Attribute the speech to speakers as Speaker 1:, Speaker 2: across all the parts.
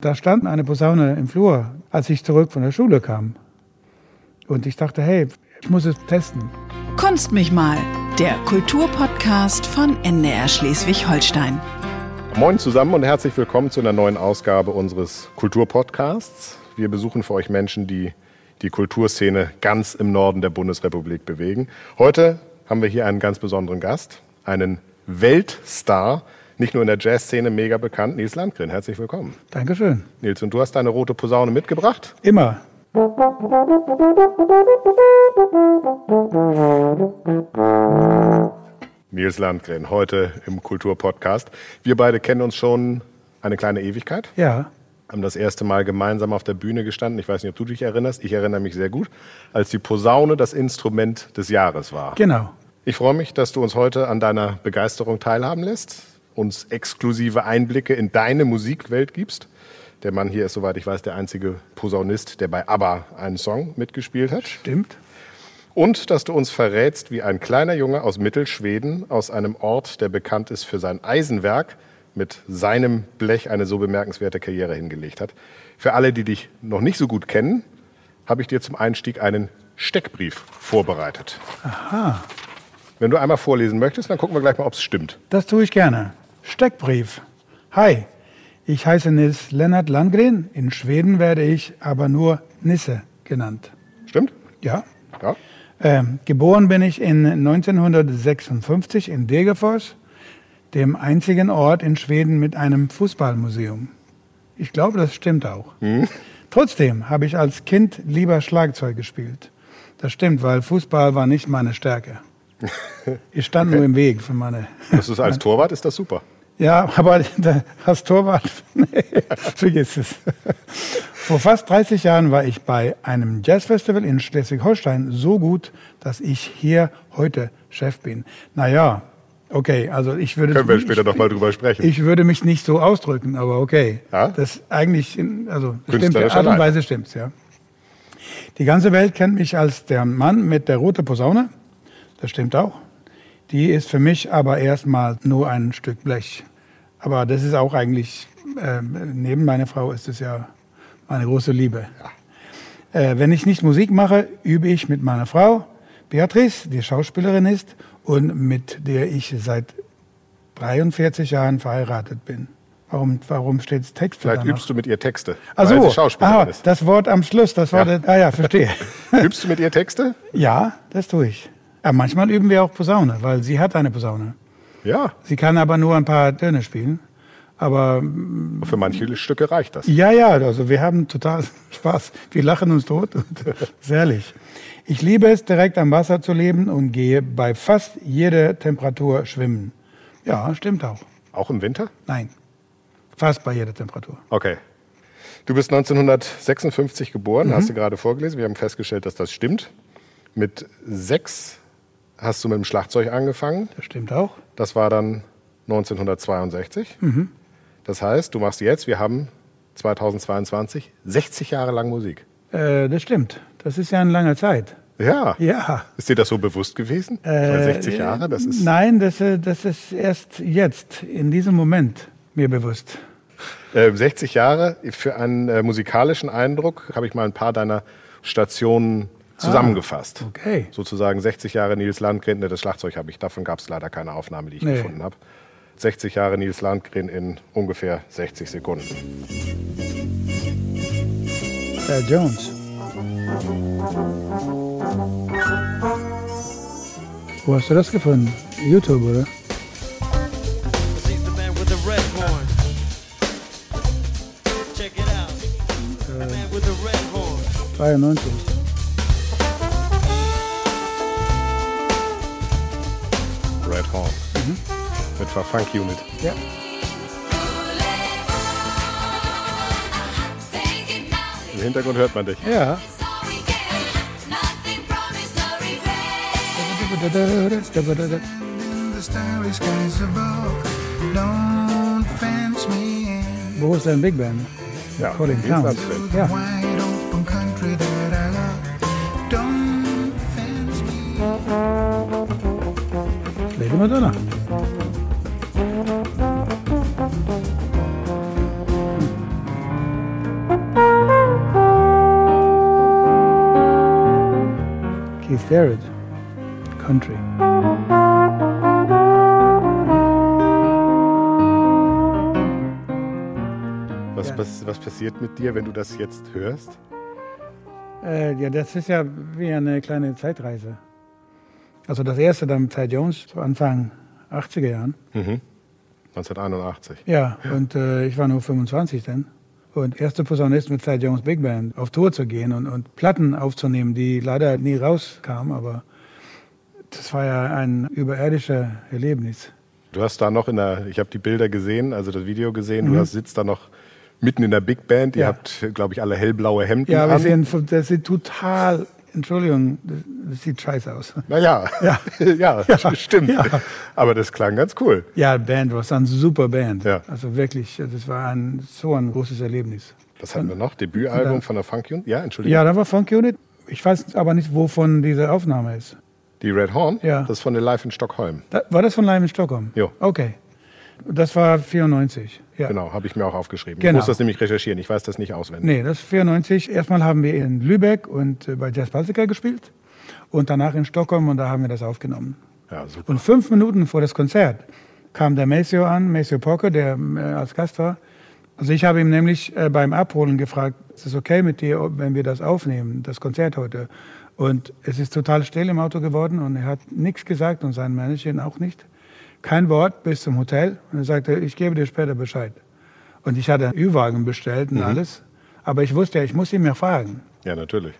Speaker 1: Da stand eine Posaune im Flur, als ich zurück von der Schule kam. Und ich dachte, hey, ich muss es testen.
Speaker 2: Kunst mich mal, der Kulturpodcast von NDR Schleswig-Holstein.
Speaker 3: Moin zusammen und herzlich willkommen zu einer neuen Ausgabe unseres Kulturpodcasts. Wir besuchen für euch Menschen, die die Kulturszene ganz im Norden der Bundesrepublik bewegen. Heute haben wir hier einen ganz besonderen Gast, einen Weltstar, nicht nur in der Jazzszene mega bekannt, Nils Landgren. Herzlich willkommen.
Speaker 1: Dankeschön.
Speaker 3: Nils, und du hast deine rote Posaune mitgebracht?
Speaker 1: Immer.
Speaker 3: Nils Landgren, heute im Kulturpodcast. Wir beide kennen uns schon eine kleine Ewigkeit.
Speaker 1: Ja.
Speaker 3: Haben das erste Mal gemeinsam auf der Bühne gestanden. Ich weiß nicht, ob du dich erinnerst. Ich erinnere mich sehr gut, als die Posaune das Instrument des Jahres war.
Speaker 1: Genau.
Speaker 3: Ich freue mich, dass du uns heute an deiner Begeisterung teilhaben lässt uns exklusive Einblicke in deine Musikwelt gibst. Der Mann hier ist, soweit ich weiß, der einzige Posaunist, der bei ABBA einen Song mitgespielt hat.
Speaker 1: Stimmt.
Speaker 3: Und dass du uns verrätst, wie ein kleiner Junge aus Mittelschweden, aus einem Ort, der bekannt ist für sein Eisenwerk, mit seinem Blech eine so bemerkenswerte Karriere hingelegt hat. Für alle, die dich noch nicht so gut kennen, habe ich dir zum Einstieg einen Steckbrief vorbereitet.
Speaker 1: Aha.
Speaker 3: Wenn du einmal vorlesen möchtest, dann gucken wir gleich mal, ob es stimmt.
Speaker 1: Das tue ich gerne. Steckbrief. Hi, ich heiße Nils Lennart Landgren. In Schweden werde ich aber nur Nisse genannt.
Speaker 3: Stimmt?
Speaker 1: Ja.
Speaker 3: Ja.
Speaker 1: Ähm, geboren bin ich in 1956 in Degerfors, dem einzigen Ort in Schweden mit einem Fußballmuseum. Ich glaube, das stimmt auch. Trotzdem habe ich als Kind lieber Schlagzeug gespielt. Das stimmt, weil Fußball war nicht meine Stärke. Ich stand nur im Weg für meine.
Speaker 3: Das ist als Torwart ist das super.
Speaker 1: Ja, aber als Torwart, nee, vergiss es. Vor fast 30 Jahren war ich bei einem Jazzfestival in Schleswig-Holstein so gut, dass ich hier heute Chef bin. Naja, okay, also ich würde...
Speaker 3: Können wir später noch mal drüber sprechen.
Speaker 1: Ich würde mich nicht so ausdrücken, aber okay.
Speaker 3: Ja?
Speaker 1: Das eigentlich, also stimmt,
Speaker 3: Künstlerischer
Speaker 1: Art und
Speaker 3: Leiter.
Speaker 1: Weise stimmt's, ja. Die ganze Welt kennt mich als der Mann mit der roten Posaune. Das stimmt auch. Die ist für mich aber erstmal nur ein Stück Blech. Aber das ist auch eigentlich, äh, neben meiner Frau ist es ja meine große Liebe. Äh, wenn ich nicht Musik mache, übe ich mit meiner Frau, Beatrice, die Schauspielerin ist und mit der ich seit 43 Jahren verheiratet bin. Warum, warum steht Text
Speaker 3: Vielleicht
Speaker 1: danach?
Speaker 3: übst du mit ihr Texte,
Speaker 1: Ach
Speaker 3: weil
Speaker 1: so,
Speaker 3: sie Schauspielerin
Speaker 1: aha,
Speaker 3: ist.
Speaker 1: das Wort am Schluss, das war
Speaker 3: Ja.
Speaker 1: der, ah ja, verstehe.
Speaker 3: Übst du mit ihr Texte?
Speaker 1: ja, das tue ich. Ja, manchmal üben wir auch Posaune, weil sie hat eine Posaune.
Speaker 3: Ja,
Speaker 1: Sie kann aber nur ein paar Töne spielen. Aber
Speaker 3: für manche Stücke reicht das.
Speaker 1: ja, ja, also wir haben total Spaß. Wir lachen uns tot ist herrlich. Ich liebe es, direkt am Wasser zu leben und gehe bei fast jeder Temperatur schwimmen. Ja, stimmt auch.
Speaker 3: Auch im Winter?
Speaker 1: Nein, fast bei jeder Temperatur.
Speaker 3: Okay. Du bist 1956 geboren,
Speaker 1: Mhm.
Speaker 3: hast du gerade vorgelesen. Wir haben festgestellt, dass das stimmt. Mit sechs hast du mit dem Schlagzeug angefangen.
Speaker 1: Das stimmt auch.
Speaker 3: Das war dann 1962.
Speaker 1: Mhm.
Speaker 3: Das heißt, du machst jetzt, wir haben 2022 60 Jahre lang Musik.
Speaker 1: Äh, das stimmt. Das ist ja eine lange Zeit.
Speaker 3: Ja.
Speaker 1: Ja.
Speaker 3: Ist dir das so bewusst gewesen?
Speaker 1: Äh,
Speaker 3: 60 Jahre, das ist.
Speaker 1: Nein, das, äh, das ist erst jetzt, in diesem Moment, mir bewusst.
Speaker 3: Äh, 60 Jahre, für einen äh, musikalischen Eindruck habe ich mal ein paar deiner Stationen Ah, zusammengefasst.
Speaker 1: Ah, okay.
Speaker 3: Sozusagen 60 Jahre Nils Landgren, ne, das Schlagzeug habe ich, davon gab es leider keine Aufnahme, die ich
Speaker 1: nee.
Speaker 3: gefunden habe. 60 Jahre Nils Landgren in ungefähr 60 Sekunden.
Speaker 1: Herr Jones. Wo hast du das gefunden? YouTube, oder?
Speaker 3: Äh,
Speaker 1: 92.
Speaker 3: Mit Funk Unit.
Speaker 1: Ja.
Speaker 3: Im Hintergrund hört man dich.
Speaker 1: Ja. Wo ist dein Big Band?
Speaker 3: Ja,
Speaker 1: Colin Towns. Ja.
Speaker 4: Wide open
Speaker 1: Jarrett, Country.
Speaker 3: Was,
Speaker 1: Ja.
Speaker 3: was, was passiert mit dir, wenn du das jetzt hörst?
Speaker 1: Äh, ja, das ist ja wie eine kleine Zeitreise. Also das erste dann mit Ty Jones, zu Anfang 80er Jahren.
Speaker 3: 1981.
Speaker 1: Ja, und äh, ich war nur 25 dann. Und erste Posaunist mit Ty Jones Big Band auf Tour zu gehen und, und Platten aufzunehmen, die leider nie rauskamen, aber das war ja ein überirdisches Erlebnis.
Speaker 3: Du hast da noch in der, ich habe die Bilder gesehen, also das Video gesehen,
Speaker 1: Mhm.
Speaker 3: du hast, sitzt da noch mitten in der Big Band. Ihr
Speaker 1: Ja.
Speaker 3: habt, glaube ich, alle hellblaue Hemden
Speaker 1: Ja, wir
Speaker 3: an.
Speaker 1: sehen, das sieht total, Entschuldigung, das, sieht scheiße aus.
Speaker 3: Naja, ja,
Speaker 1: Ja.
Speaker 3: ja, stimmt.
Speaker 1: Ja.
Speaker 3: Aber das klang ganz cool.
Speaker 1: Ja, Band war eine super Band.
Speaker 3: Ja.
Speaker 1: Also wirklich, das war ein, so ein großes Erlebnis.
Speaker 3: Was hatten wir noch? Debütalbum
Speaker 1: Ja.
Speaker 3: von der Funk Unit? Ja, Entschuldigung.
Speaker 1: Ja, da war Funk Unit. Ich weiß aber nicht, wovon diese Aufnahme ist.
Speaker 3: Die Red Horn?
Speaker 1: Ja.
Speaker 3: Das ist von der Live in Stockholm.
Speaker 1: Da, war das von Live in Stockholm?
Speaker 3: Jo.
Speaker 1: Okay. Das war 94. Ja.
Speaker 3: Genau, habe ich mir auch aufgeschrieben. Ich
Speaker 1: Genau.
Speaker 3: muss das nämlich recherchieren. Ich weiß das nicht auswendig.
Speaker 1: Nee, das ist 94. Erstmal haben wir in Lübeck und äh, bei Jazz Baltica gespielt. Und danach in Stockholm und da haben wir das aufgenommen.
Speaker 3: Ja, super.
Speaker 1: Und fünf Minuten vor das Konzert kam der Maceo an, Maceo Porker, der äh, als Gast war. Also ich habe ihm nämlich äh, beim Abholen gefragt, ist es okay mit dir, wenn wir das aufnehmen, das Konzert heute? Und es ist total still im Auto geworden und er hat nichts gesagt und sein Manager auch nicht. Kein Wort bis zum Hotel. Und er sagte, ich gebe dir später Bescheid. Und ich hatte einen Ü-Wagen bestellt und alles. Aber ich wusste ja, ich muss ihn mir fragen.
Speaker 3: Ja, natürlich.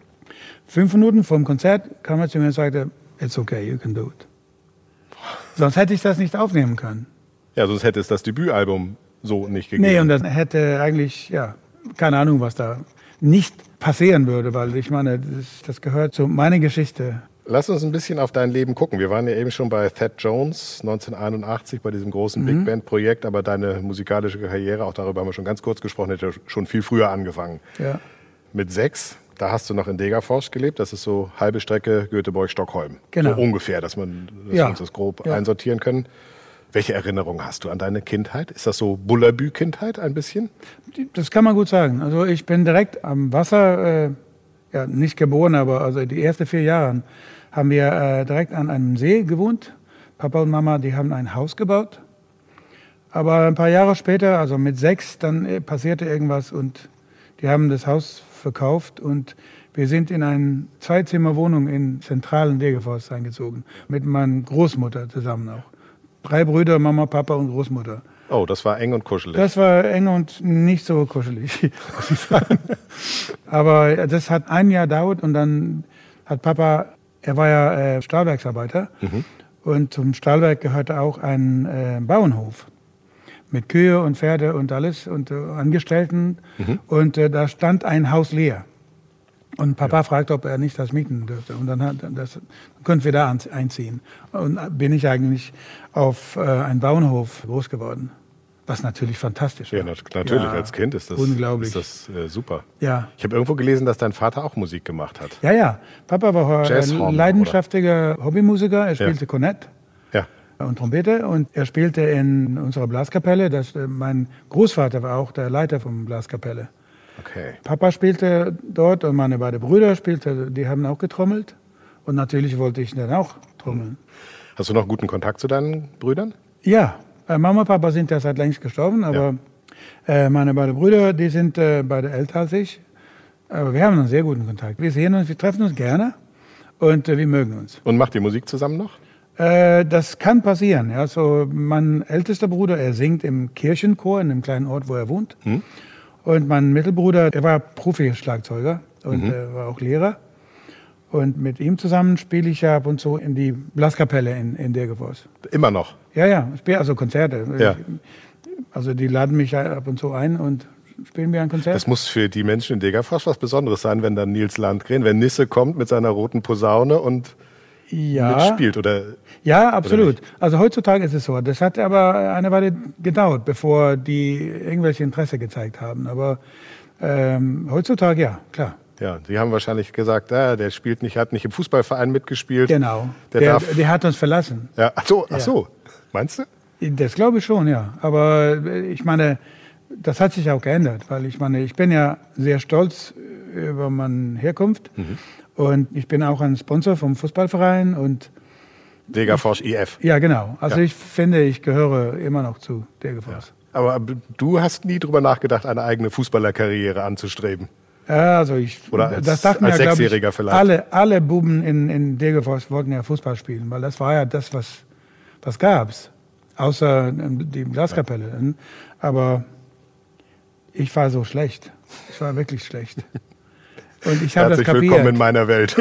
Speaker 1: Fünf Minuten vor dem Konzert kam er zu mir und sagte, it's okay, you can do it. Sonst hätte ich das nicht aufnehmen können.
Speaker 3: Ja, sonst hätte es das Debütalbum so nicht gegeben.
Speaker 1: Nee, und das hätte eigentlich, ja, keine Ahnung, was da nicht passieren würde, weil ich meine, das, das gehört zu meiner Geschichte.
Speaker 3: Lass uns ein bisschen auf dein Leben gucken. Wir waren ja eben schon bei Thad Jones 1981 bei diesem großen
Speaker 1: Mhm.
Speaker 3: Big Band Projekt, aber deine musikalische Karriere, auch darüber haben wir schon ganz kurz gesprochen, hätte schon viel früher angefangen.
Speaker 1: Ja,
Speaker 3: Mit sechs, da hast du noch in Degerfors gelebt. Das ist so halbe Strecke Göteborg-Stockholm.
Speaker 1: Genau.
Speaker 3: So ungefähr, dass, man, dass
Speaker 1: Ja.
Speaker 3: wir uns das grob
Speaker 1: Ja.
Speaker 3: einsortieren können. Welche Erinnerungen hast du an deine Kindheit? Ist das so Bullabü-Kindheit ein bisschen?
Speaker 1: das kann man gut sagen. Also ich bin direkt am Wasser, äh, ja, nicht geboren, aber also die ersten vier Jahre haben wir äh, direkt an einem See gewohnt. Papa und Mama, die haben ein Haus gebaut. Aber ein paar Jahre später, also mit sechs, dann äh, passierte irgendwas und die haben das Haus verkauft und wir sind in eine Zweizimmerwohnung in zentralen Degerfors eingezogen. Mit meiner Großmutter zusammen auch. Drei Brüder, Mama, Papa und Großmutter.
Speaker 3: Oh, das war eng und kuschelig.
Speaker 1: Das war eng und nicht so kuschelig, muss ich sagen. Aber das hat ein Jahr dauert und dann hat Papa, er war ja äh, Stahlwerksarbeiter und zum Stahlwerk gehörte auch ein äh, Bauernhof mit Kühe und Pferde und alles und äh, Angestellten und äh, da stand ein Haus leer. Und Papa fragte, ob er nicht das mieten dürfte. Und dann, hat, das, dann konnten wir da einziehen. Und bin ich eigentlich auf äh, einen Bauernhof groß geworden. Was natürlich fantastisch
Speaker 3: ja, nat natürlich.
Speaker 1: Ja,
Speaker 3: Als Kind ist das,
Speaker 1: Unglaublich.
Speaker 3: Ist das äh, super.
Speaker 1: Ja.
Speaker 3: Ich habe irgendwo gelesen, dass dein Vater auch Musik gemacht hat.
Speaker 1: Ja, ja. Papa war ein leidenschaftlicher Hobbymusiker. Er spielte
Speaker 3: Ja.
Speaker 1: Kornett
Speaker 3: Ja.
Speaker 1: und Trompete und er spielte in unserer Blaskapelle. Das, äh, mein Großvater war auch der Leiter von Blaskapelle.
Speaker 3: Okay.
Speaker 1: Papa spielte dort und meine beiden Brüder spielten, die haben auch getrommelt. Und natürlich wollte ich dann auch trommeln.
Speaker 3: Hast du noch guten Kontakt zu deinen Brüdern?
Speaker 1: Ja, äh, Mama und Papa sind ja seit längst gestorben, aber äh, meine beiden Brüder, die sind äh, beide älter als ich. Aber wir haben einen sehr guten Kontakt. Wir sehen uns, wir treffen uns gerne und äh, wir mögen uns.
Speaker 3: Und macht ihr Musik zusammen noch?
Speaker 1: Äh, das kann passieren. Ja. So, mein ältester Bruder, er singt im Kirchenchor in dem kleinen Ort, wo er wohnt. Und mein Mittelbruder, er war Profi-Schlagzeuger und äh, war auch Lehrer. Und mit ihm zusammen spiele ich ja ab und zu in die Blaskapelle in, in Degerfors.
Speaker 3: Immer noch.
Speaker 1: Ja, ja, ich spiele also Konzerte.
Speaker 3: Ja.
Speaker 1: Ich, also die laden mich ab und zu ein und spielen wir ein Konzert.
Speaker 3: Das muss für die Menschen in Degerfors was Besonderes sein, wenn dann Nils Landgren, wenn Nisse kommt mit seiner roten Posaune und
Speaker 1: ja,
Speaker 3: mitspielt. Oder
Speaker 1: ja, absolut. Also heutzutage ist es so. Das hat aber eine Weile gedauert, bevor die irgendwelche Interesse gezeigt haben. Aber ähm, heutzutage ja, klar.
Speaker 3: Ja, die haben wahrscheinlich gesagt, ah, der spielt nicht, hat nicht im Fußballverein mitgespielt.
Speaker 1: Genau.
Speaker 3: Der,
Speaker 1: Der,
Speaker 3: darf.
Speaker 1: der hat uns verlassen.
Speaker 3: ja, ach so, ach so. Meinst du?
Speaker 1: Das glaube ich schon, ja. Aber äh, ich meine, das hat sich auch geändert, weil ich meine, ich bin ja sehr stolz über meine Herkunft. Und ich bin auch ein Sponsor vom Fußballverein und
Speaker 3: Degerfors IF.
Speaker 1: ja, genau. Also
Speaker 3: Ja.
Speaker 1: ich finde, ich gehöre immer noch zu Degerfors.
Speaker 3: Aber du hast nie drüber nachgedacht, eine eigene Fußballerkarriere anzustreben.
Speaker 1: Ja, also ich,
Speaker 3: Oder als-
Speaker 1: das dachten
Speaker 3: als
Speaker 1: ja,
Speaker 3: Sechsjähriger
Speaker 1: ich,
Speaker 3: vielleicht.
Speaker 1: alle, alle Buben in, in Degerfors wollten ja Fußball spielen, weil das war ja das, was, was gab's. Außer ähm, die Glaskapelle. Aber ich war so schlecht. Ich war wirklich schlecht. Und ich habe das
Speaker 3: Herzlich willkommen in
Speaker 1: kapiert.
Speaker 3: meiner Welt.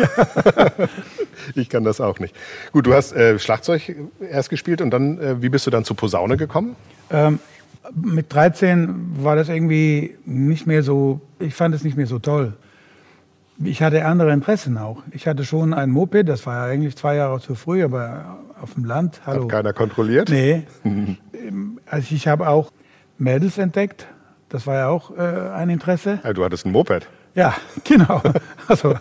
Speaker 3: ich kann das auch nicht. Gut, du hast äh, Schlagzeug erst gespielt und dann, äh, wie bist du dann zur Posaune gekommen?
Speaker 1: Ähm, mit 13 war das irgendwie nicht mehr so, ich fand es nicht mehr so toll. Ich hatte andere Interessen auch. Ich hatte schon ein Moped, das war ja eigentlich zwei Jahre zu früh, aber auf dem Land, hallo.
Speaker 3: Hat keiner kontrolliert?
Speaker 1: Nee. Ähm, Also ich habe auch Mädels entdeckt. Das war ja auch äh, ein Interesse.
Speaker 3: Ah, Du hattest ein Moped.
Speaker 1: Ja, genau. Also,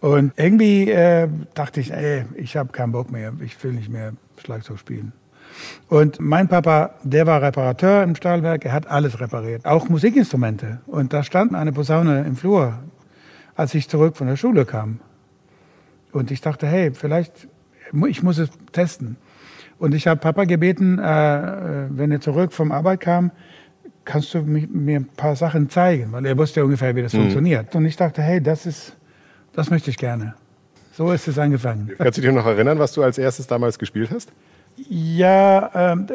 Speaker 1: und irgendwie äh, dachte ich, ey, ich habe keinen Bock mehr. Ich will nicht mehr Schlagzeug spielen. Und mein Papa, der war Reparateur im Stahlwerk. Er hat alles repariert, auch Musikinstrumente. Und da stand eine Posaune im Flur, als ich zurück von der Schule kam. Und ich dachte, hey, vielleicht, ich muss es testen. Und ich habe Papa gebeten, äh, äh, wenn er zurück vom Arbeit kam, kannst du mi- mir ein paar Sachen zeigen, weil er wusste ja ungefähr, wie das funktioniert. Und ich dachte, hey, das ist, das möchte ich gerne. So ist es angefangen.
Speaker 3: Kannst du dich noch erinnern, was du als erstes damals gespielt hast?
Speaker 1: Ja, ähm,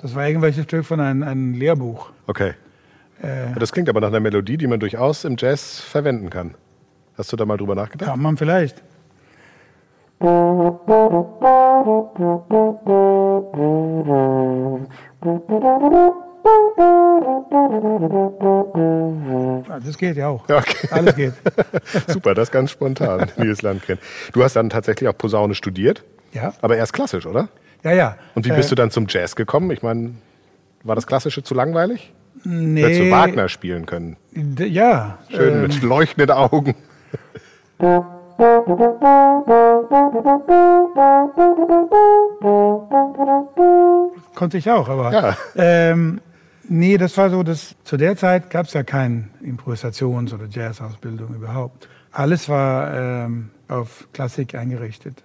Speaker 1: das war irgendwelches Stück von einem, einem Lehrbuch.
Speaker 3: Okay.
Speaker 1: Äh,
Speaker 3: Das klingt aber nach einer Melodie, die man durchaus im Jazz verwenden kann. Hast du da mal drüber nachgedacht?
Speaker 1: kann man vielleicht. Ja, Das geht ja auch.
Speaker 3: Okay.
Speaker 1: Alles geht.
Speaker 3: Super, das ganz spontan, Nils Landgren. Du hast dann tatsächlich auch Posaune studiert,
Speaker 1: Ja,
Speaker 3: aber erst klassisch, oder?
Speaker 1: ja, ja.
Speaker 3: Und wie bist du dann zum Jazz gekommen? Ich meine, war das Klassische zu langweilig?
Speaker 1: Nee,
Speaker 3: Hättest du Wagner spielen können.
Speaker 1: Ja,
Speaker 3: Schön
Speaker 1: ähm,
Speaker 3: mit leuchtenden Augen.
Speaker 1: konnte ich auch, aber
Speaker 3: Ja.
Speaker 1: ähm, nee, das war so, dass zu der Zeit gab es ja keine Improvisations- oder Jazzausbildung überhaupt. Alles war ähm, auf Klassik eingerichtet.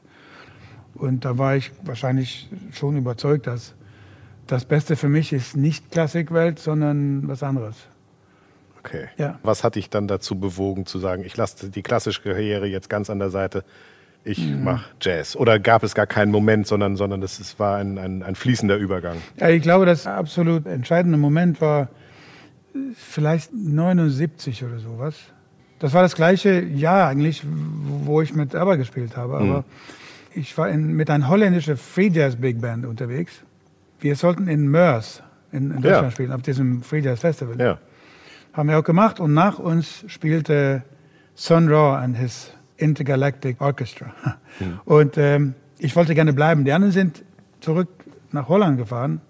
Speaker 1: Und da war ich wahrscheinlich schon überzeugt, dass das Beste für mich ist nicht Klassikwelt, sondern was anderes.
Speaker 3: Okay.
Speaker 1: Ja.
Speaker 3: Was hat dich dann dazu bewogen zu sagen, ich lasse die klassische Karriere jetzt ganz an der Seite, ich
Speaker 1: Mhm.
Speaker 3: mache Jazz? Oder gab es gar keinen Moment, sondern, sondern das ist, war ein, ein, ein fließender Übergang?
Speaker 1: Ja, ich glaube, das absolut entscheidende Moment war vielleicht 79 oder sowas. Das war das gleiche Jahr eigentlich, wo ich mit ABBA gespielt habe. Aber ich war in, mit einer holländischen Free Jazz Big Band unterwegs. Wir sollten in Mörs in, in Deutschland
Speaker 3: Ja.
Speaker 1: spielen, auf diesem Free Jazz Festival.
Speaker 3: Ja.
Speaker 1: Haben wir auch gemacht. Und nach uns spielte Sun Ra and his Intergalactic Orchestra. Und ähm, ich wollte gerne bleiben. Die anderen sind zurück nach Holland gefahren.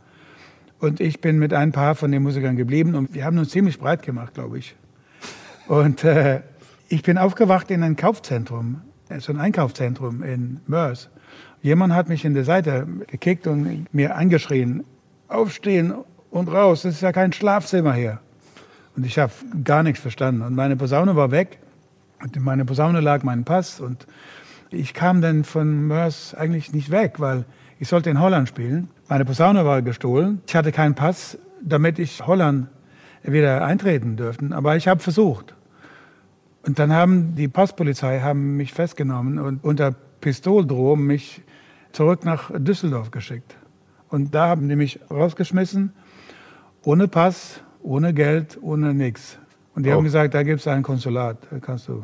Speaker 1: Und ich bin mit ein paar von den Musikern geblieben. Und wir haben uns ziemlich breit gemacht, glaube ich. Und äh, ich bin aufgewacht in ein Kaufzentrum, äh, so ein Einkaufszentrum in Mörs. Jemand hat mich in der Seite gekickt und mir angeschrien, aufstehen und raus, das ist ja kein Schlafzimmer hier. Und ich habe gar nichts verstanden. Und meine Posaune war weg. Und in meiner Posaune lag mein Pass. Und ich kam dann von Mörs eigentlich nicht weg, weil ich sollte in Holland spielen. Meine Posaune war gestohlen. Ich hatte keinen Pass, damit ich Holland wieder eintreten dürften. Aber ich habe versucht. Und dann haben die Passpolizei haben mich festgenommen und unter Pistoldrohung mich zurück nach Düsseldorf geschickt. Und da haben die mich rausgeschmissen, ohne Pass, ohne Geld, ohne nichts. Und die
Speaker 3: Oh.
Speaker 1: haben gesagt, da gibt es ein Konsulat, da kannst du.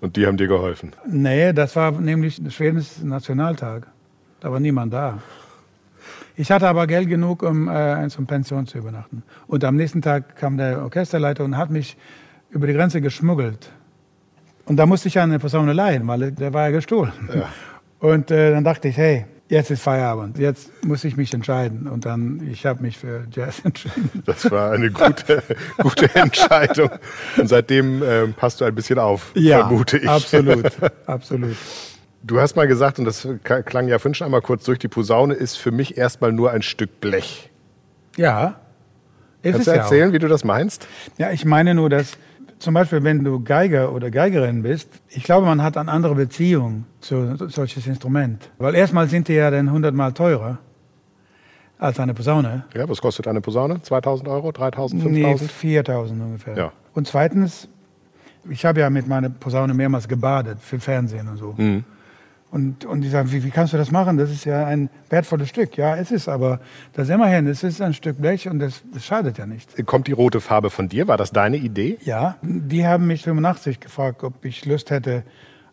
Speaker 3: Und die haben dir geholfen.
Speaker 1: Nee, das war nämlich Schwedens Nationaltag. Da war niemand da. Ich hatte aber Geld genug, um äh, zum Pension zu übernachten. Und am nächsten Tag kam der Orchesterleiter und hat mich über die Grenze geschmuggelt. Und da musste ich eine Posaune leihen, weil der war ja gestohlen. Und äh, dann dachte ich, hey, jetzt ist Feierabend, jetzt muss ich mich entscheiden. Und dann, ich habe mich für Jazz entschieden.
Speaker 3: Das war eine gute, gute Entscheidung. Und seitdem ähm, passt du ein bisschen auf, vermute ich.
Speaker 1: absolut, absolut.
Speaker 3: Du hast mal gesagt, und das klang ja vorhin schon einmal kurz durch, die Posaune ist für mich erstmal nur ein Stück Blech.
Speaker 1: Ja.
Speaker 3: Kannst du
Speaker 1: ja
Speaker 3: erzählen, wie du das meinst?
Speaker 1: Ja, ich meine nur, dass zum Beispiel, wenn du Geiger oder Geigerin bist, ich glaube, man hat eine andere Beziehung zu so- solches Instrument. Weil erstmal sind die ja dann hundertmal teurer als eine Posaune.
Speaker 3: Ja, was kostet eine Posaune? 2000 Euro, 3000,
Speaker 1: Nee,
Speaker 3: 5000?
Speaker 1: 4000 ungefähr.
Speaker 3: Ja.
Speaker 1: Und zweitens, ich habe ja mit meiner Posaune mehrmals gebadet für Fernsehen und so.
Speaker 3: Mhm.
Speaker 1: Und, und die sagen, wie, wie kannst du das machen? Das ist ja ein wertvolles Stück. Ja, es ist, aber das immerhin, es ist ein Stück Blech und das, das schadet ja nicht.
Speaker 3: Kommt die rote Farbe von dir? War das deine Idee?
Speaker 1: Ja, die haben mich 85 gefragt, ob ich Lust hätte,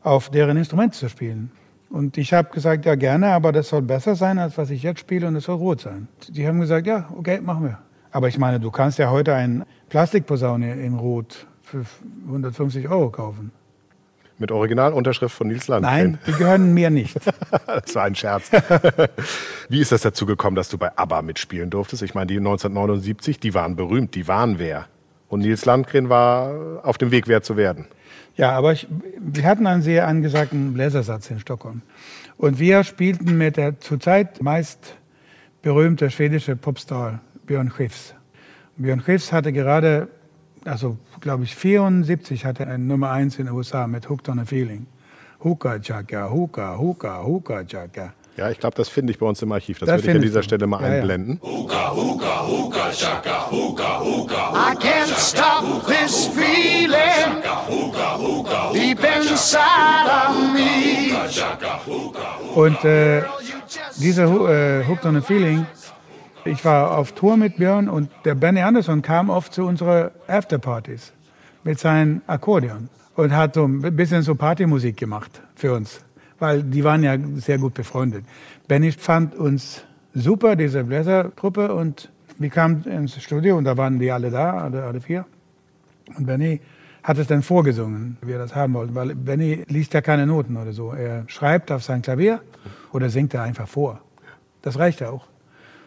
Speaker 1: auf deren Instrument zu spielen. Und ich habe gesagt, ja gerne, aber das soll besser sein, als was ich jetzt spiele und es soll rot sein. Die haben gesagt, ja, okay, machen wir. Aber ich meine, du kannst ja heute eine Plastikposaune in Rot für 150 Euro kaufen.
Speaker 3: Mit Originalunterschrift von Nils Landgren.
Speaker 1: Nein, die gehören mir nicht.
Speaker 3: Das war ein Scherz. Wie ist das dazu gekommen, dass du bei ABBA mitspielen durftest? Ich meine, die 1979, die waren berühmt, die waren wer. Und Nils Landgren war auf dem Weg, wer zu werden.
Speaker 1: Ja, aber ich, wir hatten einen sehr angesagten Bläsersatz in Stockholm. Und wir spielten mit der zurzeit meist berühmte schwedische Popstar Björn Skifs. Björn Skifs hatte gerade, also glaube ich 74, hatte er eine Nummer 1 in den USA mit Hooked on a Feeling. Hookah Chaka, Hookah, Hookah, Hookah Chaka.
Speaker 3: Ja, ich glaube, das finde ich bei uns im Archiv. Das
Speaker 1: Das
Speaker 3: würde ich an dieser
Speaker 1: du.
Speaker 3: Stelle mal
Speaker 1: Ja,
Speaker 3: einblenden.
Speaker 4: I can't stop this feeling deep inside of me.
Speaker 1: Und äh, diese Hu- äh, Hooked on a Feeling, ich war auf Tour mit Björn und der Benny Andersson kam oft zu unseren Afterpartys mit seinem Akkordeon und hat so ein bisschen so Partymusik gemacht für uns, weil die waren ja sehr gut befreundet. Benny fand uns super, diese Bläsertruppe, und wir kamen ins Studio und da waren die alle da, alle, alle vier. Und Benny hat es dann vorgesungen, wie wir das haben wollten, weil Benny liest ja keine Noten oder so. Er schreibt auf sein Klavier oder singt er einfach vor. Das reicht ja auch.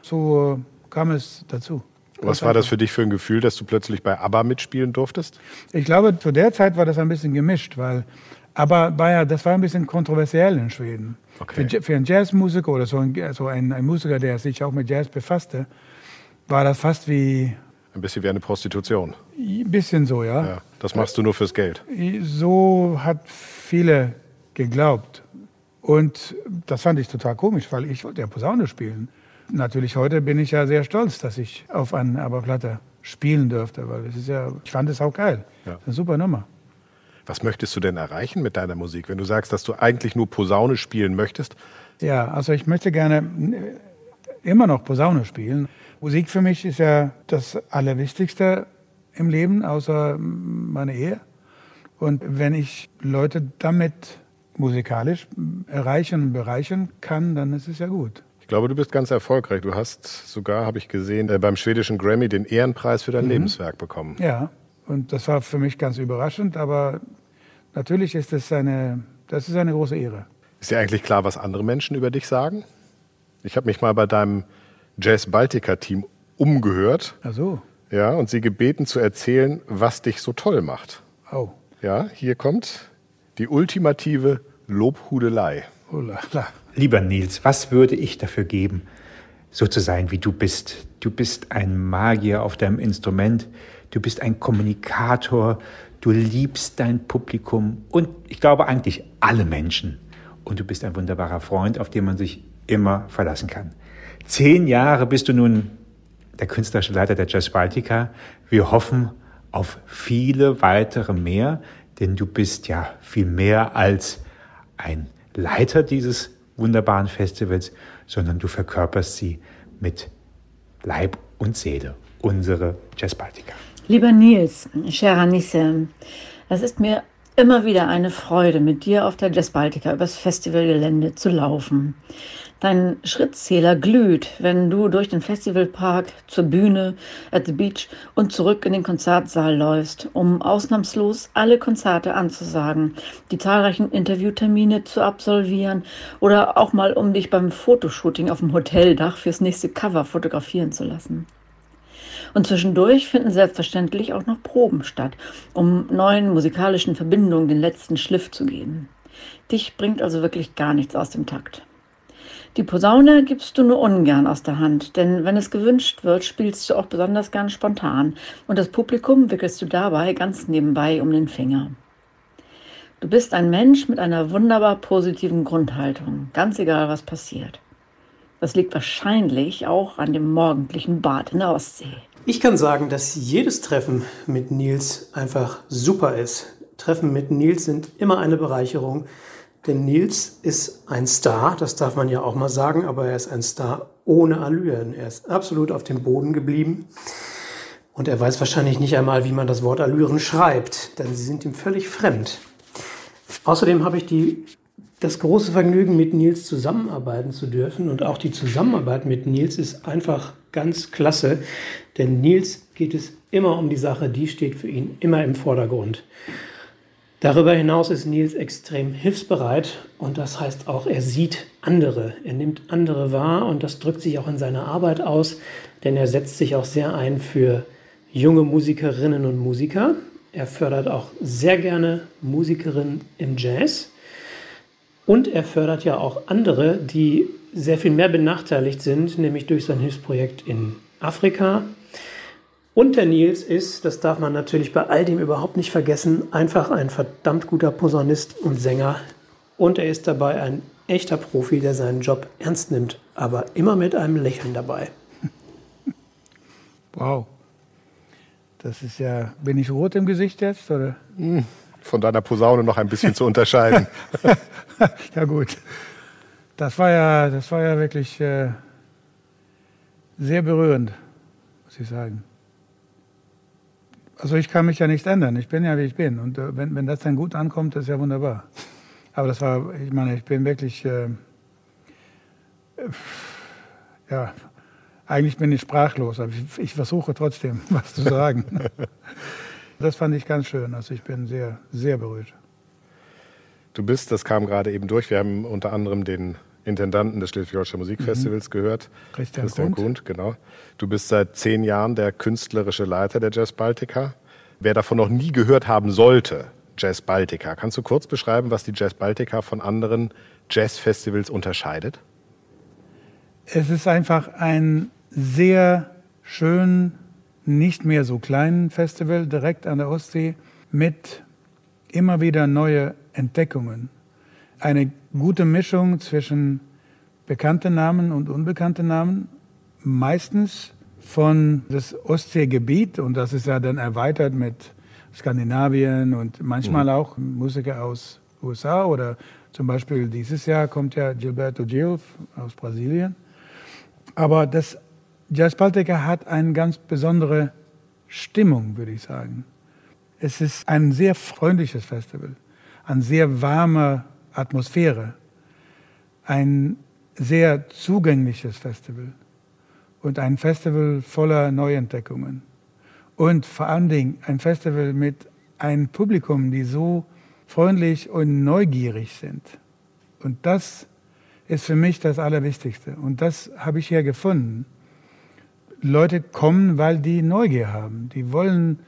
Speaker 1: So äh, kam es dazu.
Speaker 3: Was war das für dich für ein Gefühl, dass du plötzlich bei ABBA mitspielen durftest?
Speaker 1: Ich glaube, zu der Zeit war das ein bisschen gemischt, weil aber war ja, das war ein bisschen kontroversiell in Schweden.
Speaker 3: Okay.
Speaker 1: Für, für einen Jazzmusiker oder so ein, so ein, ein Musiker, der sich auch mit Jazz befasste, war das fast wie
Speaker 3: Ein bisschen wie eine Prostitution.
Speaker 1: ein bisschen so, ja.
Speaker 3: Ja, das machst du nur fürs Geld.
Speaker 1: So hat viele geglaubt. Und das fand ich total komisch, weil ich wollte ja Posaune spielen. Natürlich heute bin ich ja sehr stolz, dass ich auf einer Aberplatte spielen durfte, weil es ist ja, ich fand es auch geil.
Speaker 3: Ja.
Speaker 1: Eine super Nummer.
Speaker 3: Was möchtest du denn erreichen mit deiner Musik? Wenn du sagst, dass du eigentlich nur Posaune spielen möchtest,
Speaker 1: Ja, also ich möchte gerne äh, immer noch Posaune spielen. Musik für mich ist ja das Allerwichtigste im Leben, außer meine Ehe. Und wenn ich Leute damit musikalisch erreichen und bereichern kann, dann ist es ja gut.
Speaker 3: Ich glaube, du bist ganz erfolgreich. Du hast sogar, habe ich gesehen, äh, beim schwedischen Grammy den Ehrenpreis für dein Lebenswerk bekommen.
Speaker 1: Ja, und das war für mich ganz überraschend, aber natürlich ist es eine, das ist eine große Ehre.
Speaker 3: Ist dir eigentlich klar, was andere Menschen über dich sagen? Ich habe mich mal bei deinem Jazz Baltica Team umgehört,
Speaker 1: Ach so,
Speaker 3: ja, und sie gebeten zu erzählen, was dich so toll macht.
Speaker 1: oh,
Speaker 3: Ja, hier kommt die ultimative Lobhudelei.
Speaker 1: oh la, la.
Speaker 5: Lieber Nils, was würde ich dafür geben, so zu sein, wie du bist? Du bist ein Magier auf deinem Instrument, du bist ein Kommunikator, du liebst dein Publikum und ich glaube eigentlich alle Menschen. Und du bist ein wunderbarer Freund, auf den man sich immer verlassen kann. Zehn Jahre bist du nun der künstlerische Leiter der Jazz Baltica. Wir hoffen auf viele weitere mehr, denn du bist ja viel mehr als ein Leiter dieses wunderbaren Festivals, sondern du verkörperst sie mit Leib und Seele, unsere Jazz Baltica.
Speaker 6: Lieber Nils, cher Anisse, es ist mir immer wieder eine Freude, mit dir auf der Jazz Baltica übers Festivalgelände zu laufen. Dein Schrittzähler glüht, wenn du durch den Festivalpark zur Bühne, at the beach und zurück in den Konzertsaal läufst, um ausnahmslos alle Konzerte anzusagen, die zahlreichen Interviewtermine zu absolvieren oder auch mal um dich beim Fotoshooting auf dem Hoteldach fürs nächste Cover fotografieren zu lassen. Und zwischendurch finden selbstverständlich auch noch Proben statt, um neuen musikalischen Verbindungen den letzten Schliff zu geben. Dich bringt also wirklich gar nichts aus dem Takt. Die Posaune gibst du nur ungern aus der Hand, denn wenn es gewünscht wird, spielst du auch besonders gern spontan und das Publikum wickelst du dabei ganz nebenbei um den Finger. Du bist ein Mensch mit einer wunderbar positiven Grundhaltung, ganz egal was passiert. Das liegt wahrscheinlich auch an dem morgendlichen Bad in der Ostsee.
Speaker 7: Ich kann sagen, dass jedes Treffen mit Nils einfach super ist. Treffen mit Nils sind immer eine Bereicherung. Denn Nils ist ein Star, das darf man ja auch mal sagen, aber er ist ein Star ohne Allüren. Er ist absolut auf dem Boden geblieben. Und er weiß wahrscheinlich nicht einmal, wie man das Wort Allüren schreibt, denn sie sind ihm völlig fremd. Außerdem habe ich die, das große Vergnügen, mit Nils zusammenarbeiten zu dürfen. Und auch die Zusammenarbeit mit Nils ist einfach ganz klasse, denn Nils geht es immer um die Sache, die steht für ihn immer im Vordergrund. Darüber hinaus ist Nils extrem hilfsbereit und das heißt auch, er sieht andere, er nimmt andere wahr und das drückt sich auch in seiner Arbeit aus, denn er setzt sich auch sehr ein für junge Musikerinnen und Musiker. Er fördert auch sehr gerne Musikerinnen im Jazz. Und er fördert ja auch andere, die sehr viel mehr benachteiligt sind, nämlich durch sein Hilfsprojekt in Afrika, und der Nils ist, das darf man natürlich bei all dem überhaupt nicht vergessen, einfach ein verdammt guter Posaunist und Sänger. Und er ist dabei ein echter Profi, der seinen Job ernst nimmt, aber immer mit einem Lächeln dabei.
Speaker 1: Wow. Das ist ja, bin ich rot im Gesicht jetzt? Oder?
Speaker 3: Von deiner Posaune noch ein bisschen zu unterscheiden.
Speaker 1: ja gut. Das war ja, das war ja wirklich äh, sehr berührend, muss ich sagen. Also ich kann mich ja nicht ändern. Ich bin ja, wie ich bin. Und äh, wenn, wenn das dann gut ankommt, ist ja wunderbar. Aber das war, ich meine, ich bin wirklich, äh, ja, eigentlich bin ich sprachlos, aber ich, ich versuche trotzdem was zu sagen. das fand ich ganz schön. Also ich bin sehr, sehr berührt.
Speaker 3: Du bist, das kam gerade eben durch, wir haben unter anderem den Intendanten des Schleswig-Holstein Musikfestivals gehört.
Speaker 1: Christian
Speaker 3: Christian.
Speaker 1: Grund,
Speaker 3: genau. Du bist seit zehn Jahren der künstlerische Leiter der Jazz Baltica. Wer davon noch nie gehört haben sollte, Jazz Baltica, kannst du kurz beschreiben, was die Jazz Baltica von anderen Jazzfestivals unterscheidet?
Speaker 1: Es ist einfach ein sehr schön, nicht mehr so kleinen Festival direkt an der Ostsee mit immer wieder neue Entdeckungen. Eine gute Mischung zwischen bekannten Namen und unbekannten Namen, meistens von das Ostseegebiet und das ist ja dann erweitert mit Skandinavien und manchmal auch Musiker aus USA oder zum Beispiel dieses Jahr kommt ja Gilberto Gil aus Brasilien. Aber das Jazz Baltica hat eine ganz besondere Stimmung, würde ich sagen. Es ist ein sehr freundliches Festival, eine sehr warme Atmosphäre, ein sehr zugängliches Festival und ein Festival voller Neuentdeckungen. Und vor allen Dingen ein Festival mit einem Publikum, die so freundlich und neugierig sind. Und das ist für mich das Allerwichtigste. Und das habe ich hier gefunden. Leute kommen, weil die Neugier haben. Die wollen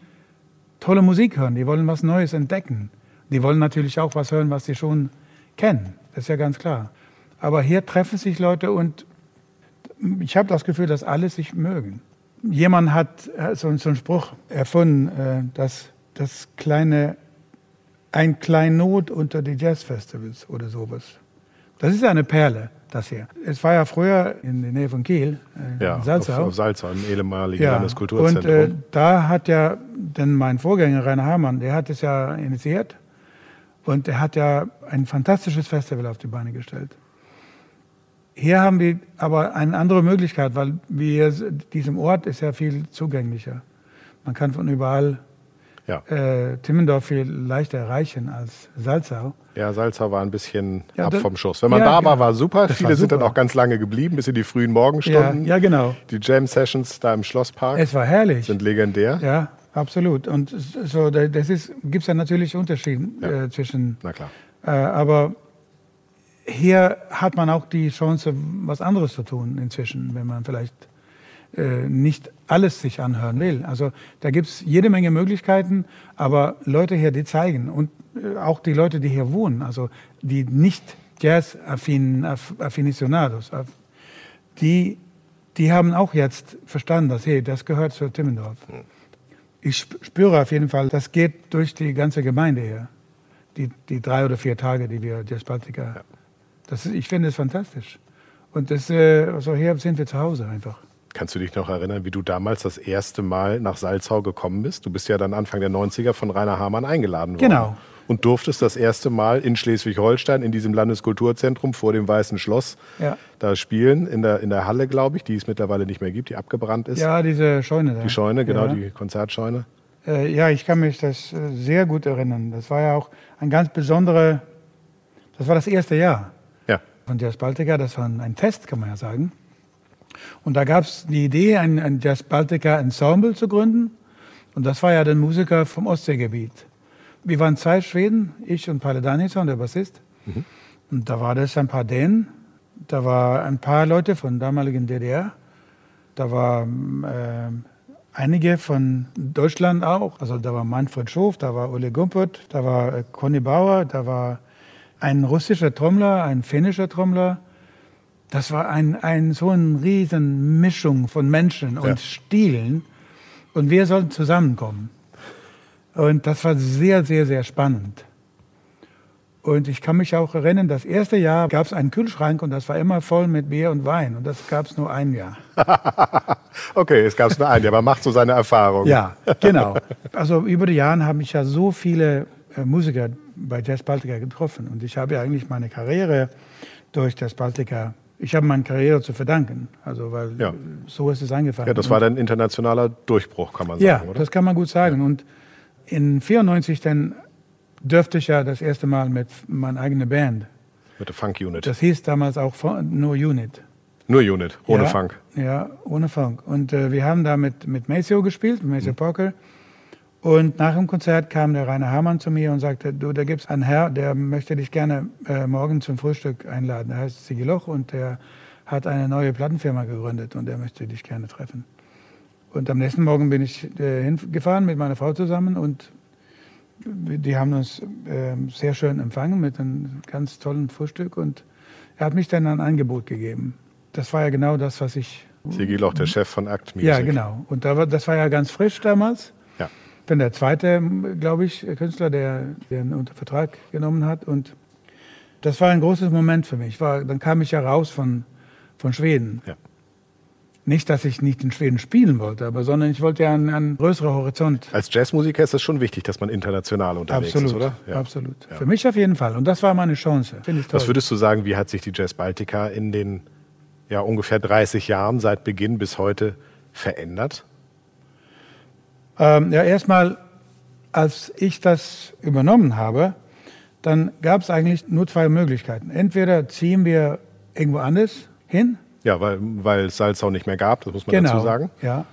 Speaker 1: tolle Musik hören, die wollen was Neues entdecken. Die wollen natürlich auch was hören, was sie schon kennen. Das ist ja ganz klar. Aber hier treffen sich Leute und ich habe das Gefühl, dass alle sich mögen. Jemand hat äh, so, so einen Spruch erfunden, äh, dass das kleine, ein Kleinod unter die Jazzfestivals oder sowas. Das ist eine Perle, das hier. Es war ja früher in der Nähe von Kiel, äh,
Speaker 3: Ja,
Speaker 1: in
Speaker 3: auf,
Speaker 1: Salzau.
Speaker 3: auf Salzau, im ehemaligen
Speaker 1: Ja,
Speaker 3: Landeskulturzentrum.
Speaker 1: und äh, da hat ja denn mein Vorgänger Rainer Hamann, der hat es ja initiiert und er hat ja ein fantastisches Festival auf die Beine gestellt. Hier haben wir aber eine andere Möglichkeit, weil wir, diesem Ort ist ja viel zugänglicher. Man kann von überall
Speaker 3: ja.
Speaker 1: äh, Timmendorf viel leichter erreichen als Salzau.
Speaker 3: ja, Salzau war ein bisschen
Speaker 1: Ja,
Speaker 3: ab vom Schuss. Wenn man
Speaker 1: ja,
Speaker 3: da war,
Speaker 1: genau.
Speaker 3: war super.
Speaker 1: Das
Speaker 3: Viele
Speaker 1: war
Speaker 3: sind dann
Speaker 1: super.
Speaker 3: auch ganz lange geblieben, bis in die frühen
Speaker 1: Ja,
Speaker 3: Morgenstunden.
Speaker 1: ja, genau.
Speaker 3: Die Jam-Sessions da im Schlosspark
Speaker 1: Es war herrlich.
Speaker 3: sind legendär.
Speaker 1: Ja, absolut. Und so, da- das ist, gibt es ja natürlich Unterschiede
Speaker 3: Ja.
Speaker 1: äh, zwischen
Speaker 3: Na klar.
Speaker 1: Äh, aber hier hat man auch die Chance, was anderes zu tun inzwischen, wenn man vielleicht äh, nicht alles sich anhören will. Also da gibt es jede Menge Möglichkeiten, aber Leute hier, die zeigen und äh, auch die Leute, die hier wohnen, also die nicht Jazz-Affinicionados, die, die haben auch jetzt verstanden, dass, hey, das gehört zu Timmendorf. Ich sp- spüre auf jeden Fall, das geht durch die ganze Gemeinde hier. Die, die drei oder vier Tage, die wir Jazz Baltica. Das ist, ich finde es fantastisch. Und das, äh, also hier sind wir zu Hause einfach.
Speaker 3: Kannst du dich noch erinnern, wie du damals das erste Mal nach Salzau gekommen bist? Du bist ja dann Anfang der 90er von Rainer Hamann eingeladen worden.
Speaker 1: Genau.
Speaker 3: Und durftest das erste Mal in Schleswig-Holstein in diesem Landeskulturzentrum vor dem Weißen Schloss
Speaker 1: Ja.
Speaker 3: da spielen, in der, in der Halle, glaube ich, die es mittlerweile nicht mehr gibt, die abgebrannt ist.
Speaker 1: Ja, diese Scheune da.
Speaker 3: Die Scheune, genau,
Speaker 1: ja.
Speaker 3: die Konzertscheune.
Speaker 1: Äh, ja, ich kann mich das äh, sehr gut erinnern. Das war ja auch ein ganz besondere, das war das erste Jahr
Speaker 3: Ja.
Speaker 1: von Jazz Baltica. Das war ein, Fest, kann man ja sagen. Und da gab es die Idee, ein, ein Jazz Baltica Ensemble zu gründen. Und das war ja der Musiker vom Ostseegebiet. Wir waren zwei Schweden, ich und Palle Danisson, der Bassist. Und da war das ein paar Dänen, da war ein paar Leute von damaligen DDR, da war ähm, einige von Deutschland auch. Also da war Manfred Schof, da war Ole Gumpert, da war äh, Conny Bauer, da war ein russischer Trommler, ein finnischer Trommler. Das war ein, ein, so eine riesen Mischung von Menschen und
Speaker 3: Ja.
Speaker 1: Stilen. Und wir sollten zusammenkommen. Und das war sehr, sehr, sehr spannend. Und ich kann mich auch erinnern, das erste Jahr gab es einen Kühlschrank und das war immer voll mit Bier und Wein. Und das gab es nur ein Jahr.
Speaker 3: Okay, es gab es nur einen, aber macht so seine Erfahrung.
Speaker 1: Ja, genau. Also über die Jahre habe ich ja so viele äh, Musiker bei Jazz Baltica getroffen. Und ich habe ja eigentlich meine Karriere durch Jazz Baltica, ich habe meine Karriere zu verdanken. Also, weil
Speaker 3: Ja.
Speaker 1: so ist es angefangen.
Speaker 3: Ja, das war dann internationaler Durchbruch, kann man
Speaker 1: Ja,
Speaker 3: sagen, oder?
Speaker 1: das kann man gut sagen. Und in 94 dann dürfte ich ja das erste Mal mit meiner eigenen Band.
Speaker 3: Mit der Funk Unit.
Speaker 1: Das hieß damals auch nur Unit.
Speaker 3: Nur Unit, ohne
Speaker 1: ja,
Speaker 3: Funk.
Speaker 1: Ja, ohne Funk. Und äh, wir haben da mit, mit Maceo gespielt, mit Maceo Parker. Und nach dem Konzert kam der Rainer Hamann zu mir und sagte, du, da gibt es einen Herr, der möchte dich gerne äh, morgen zum Frühstück einladen. Der heißt Sigi Loch und der hat eine neue Plattenfirma gegründet und der möchte dich gerne treffen. Und am nächsten Morgen bin ich äh, hingefahren mit meiner Frau zusammen und die haben uns äh, sehr schön empfangen mit einem ganz tollen Frühstück und er hat mich dann ein Angebot gegeben. Das war ja genau das, was ich.
Speaker 3: Sigi Loch, der Chef von Act Music.
Speaker 1: Ja, genau. Und da war, das war ja ganz frisch damals.
Speaker 3: Ja.
Speaker 1: Bin der zweite, glaube ich, Künstler, der den unter Vertrag genommen hat. Und das war ein großes Moment für mich. War, dann kam ich ja raus von, von Schweden.
Speaker 3: Ja.
Speaker 1: Nicht, dass ich nicht in Schweden spielen wollte, aber sondern ich wollte ja einen, einen größeren Horizont.
Speaker 3: Als Jazzmusiker ist es schon wichtig, dass man international unterwegs
Speaker 1: Absolut,
Speaker 3: ist, oder? Ja.
Speaker 1: absolut. Für mich auf jeden Fall. Und das war meine Chance. Finde ich toll.
Speaker 3: Was würdest du sagen, wie hat sich die Jazz Baltica in den ja, ungefähr 30 Jahren seit Beginn bis heute verändert?
Speaker 1: Ähm, ja, erstmal, als ich das übernommen habe, dann gab es eigentlich nur zwei Möglichkeiten. Entweder ziehen wir irgendwo anders hin.
Speaker 3: Ja, weil, weil es Salzau nicht mehr gab, das muss man
Speaker 1: genau.
Speaker 3: dazu sagen.
Speaker 1: Ja.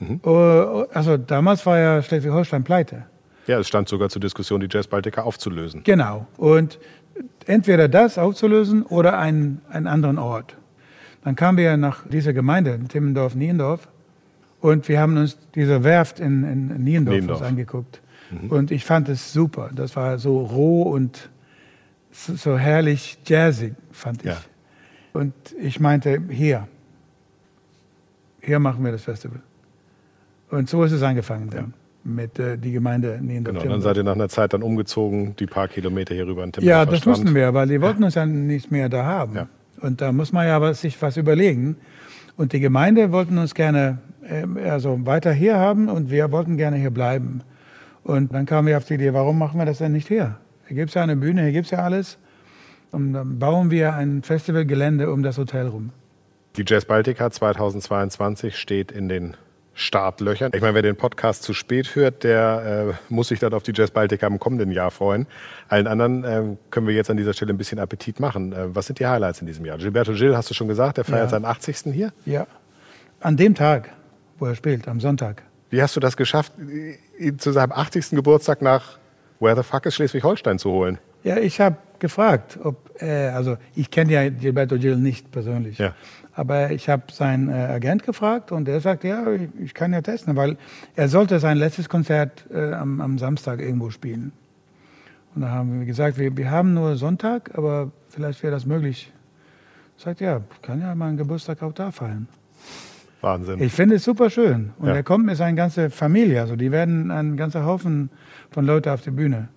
Speaker 1: Äh, Also damals war ja Schleswig-Holstein pleite.
Speaker 3: Ja, es stand sogar zur Diskussion, die Jazz Baltica aufzulösen.
Speaker 1: Genau. Und entweder das aufzulösen oder einen, einen anderen Ort. Dann kamen wir nach dieser Gemeinde, Timmendorf, Niendorf, und wir haben uns diese Werft in, in Niendorf,
Speaker 3: Niendorf.
Speaker 1: angeguckt. Und ich fand es super. Das war so roh und so, so herrlich jazzig, fand ich.
Speaker 3: Ja.
Speaker 1: Und ich meinte, hier, hier machen wir das Festival. Und so ist es angefangen dann mit äh, die Gemeinde Niendorf.
Speaker 3: Genau, dann seid ihr nach einer Zeit dann umgezogen, die paar Kilometer hier rüber in
Speaker 1: Ja,
Speaker 3: Timmendorfer
Speaker 1: das
Speaker 3: Strand.
Speaker 1: mussten wir, weil die wollten uns ja nicht mehr da haben.
Speaker 3: Ja.
Speaker 1: Und da muss man ja was, sich was überlegen. Und die Gemeinde wollten uns gerne ähm, also weiter hier haben und wir wollten gerne hier bleiben. Und dann kamen wir auf die Idee, warum machen wir das denn nicht hier? Hier gibt es ja eine Bühne, hier gibt es ja alles. Und dann bauen wir ein Festivalgelände um das Hotel rum.
Speaker 3: Die Jazz Baltica 2022 steht in den Startlöchern. Ich meine, wer den Podcast zu spät hört, der äh, muss sich dann auf die Jazz Baltica im kommenden Jahr freuen. Allen anderen äh, können wir jetzt an dieser Stelle ein bisschen Appetit machen. Äh, was sind die Highlights in diesem Jahr? Gilberto Gil, hast du schon gesagt, der feiert
Speaker 1: Ja.
Speaker 3: seinen 80. hier.
Speaker 1: Ja. An dem Tag, wo er spielt, am Sonntag.
Speaker 3: Wie hast du das geschafft, ihn zu seinem 80. Geburtstag nach Where the fuck is Schleswig-Holstein zu holen?
Speaker 1: Ja, ich habe gefragt, ob, äh, also ich kenne ja Gilberto Gil nicht persönlich,
Speaker 3: Ja.
Speaker 1: aber ich habe seinen äh, Agent gefragt und der sagt, ja, ich, ich kann ja testen, weil er sollte sein letztes Konzert äh, am, am Samstag irgendwo spielen. Und da haben wir gesagt, wir, wir haben nur Sonntag, aber vielleicht wäre das möglich. Sagt, ja, kann ja mein Geburtstag auch da feiern.
Speaker 3: Wahnsinn.
Speaker 1: Ich finde es super schön. Und
Speaker 3: Ja.
Speaker 1: er kommt mit seiner ganzen Familie. Also die werden ein ganzer Haufen von Leuten auf der Bühne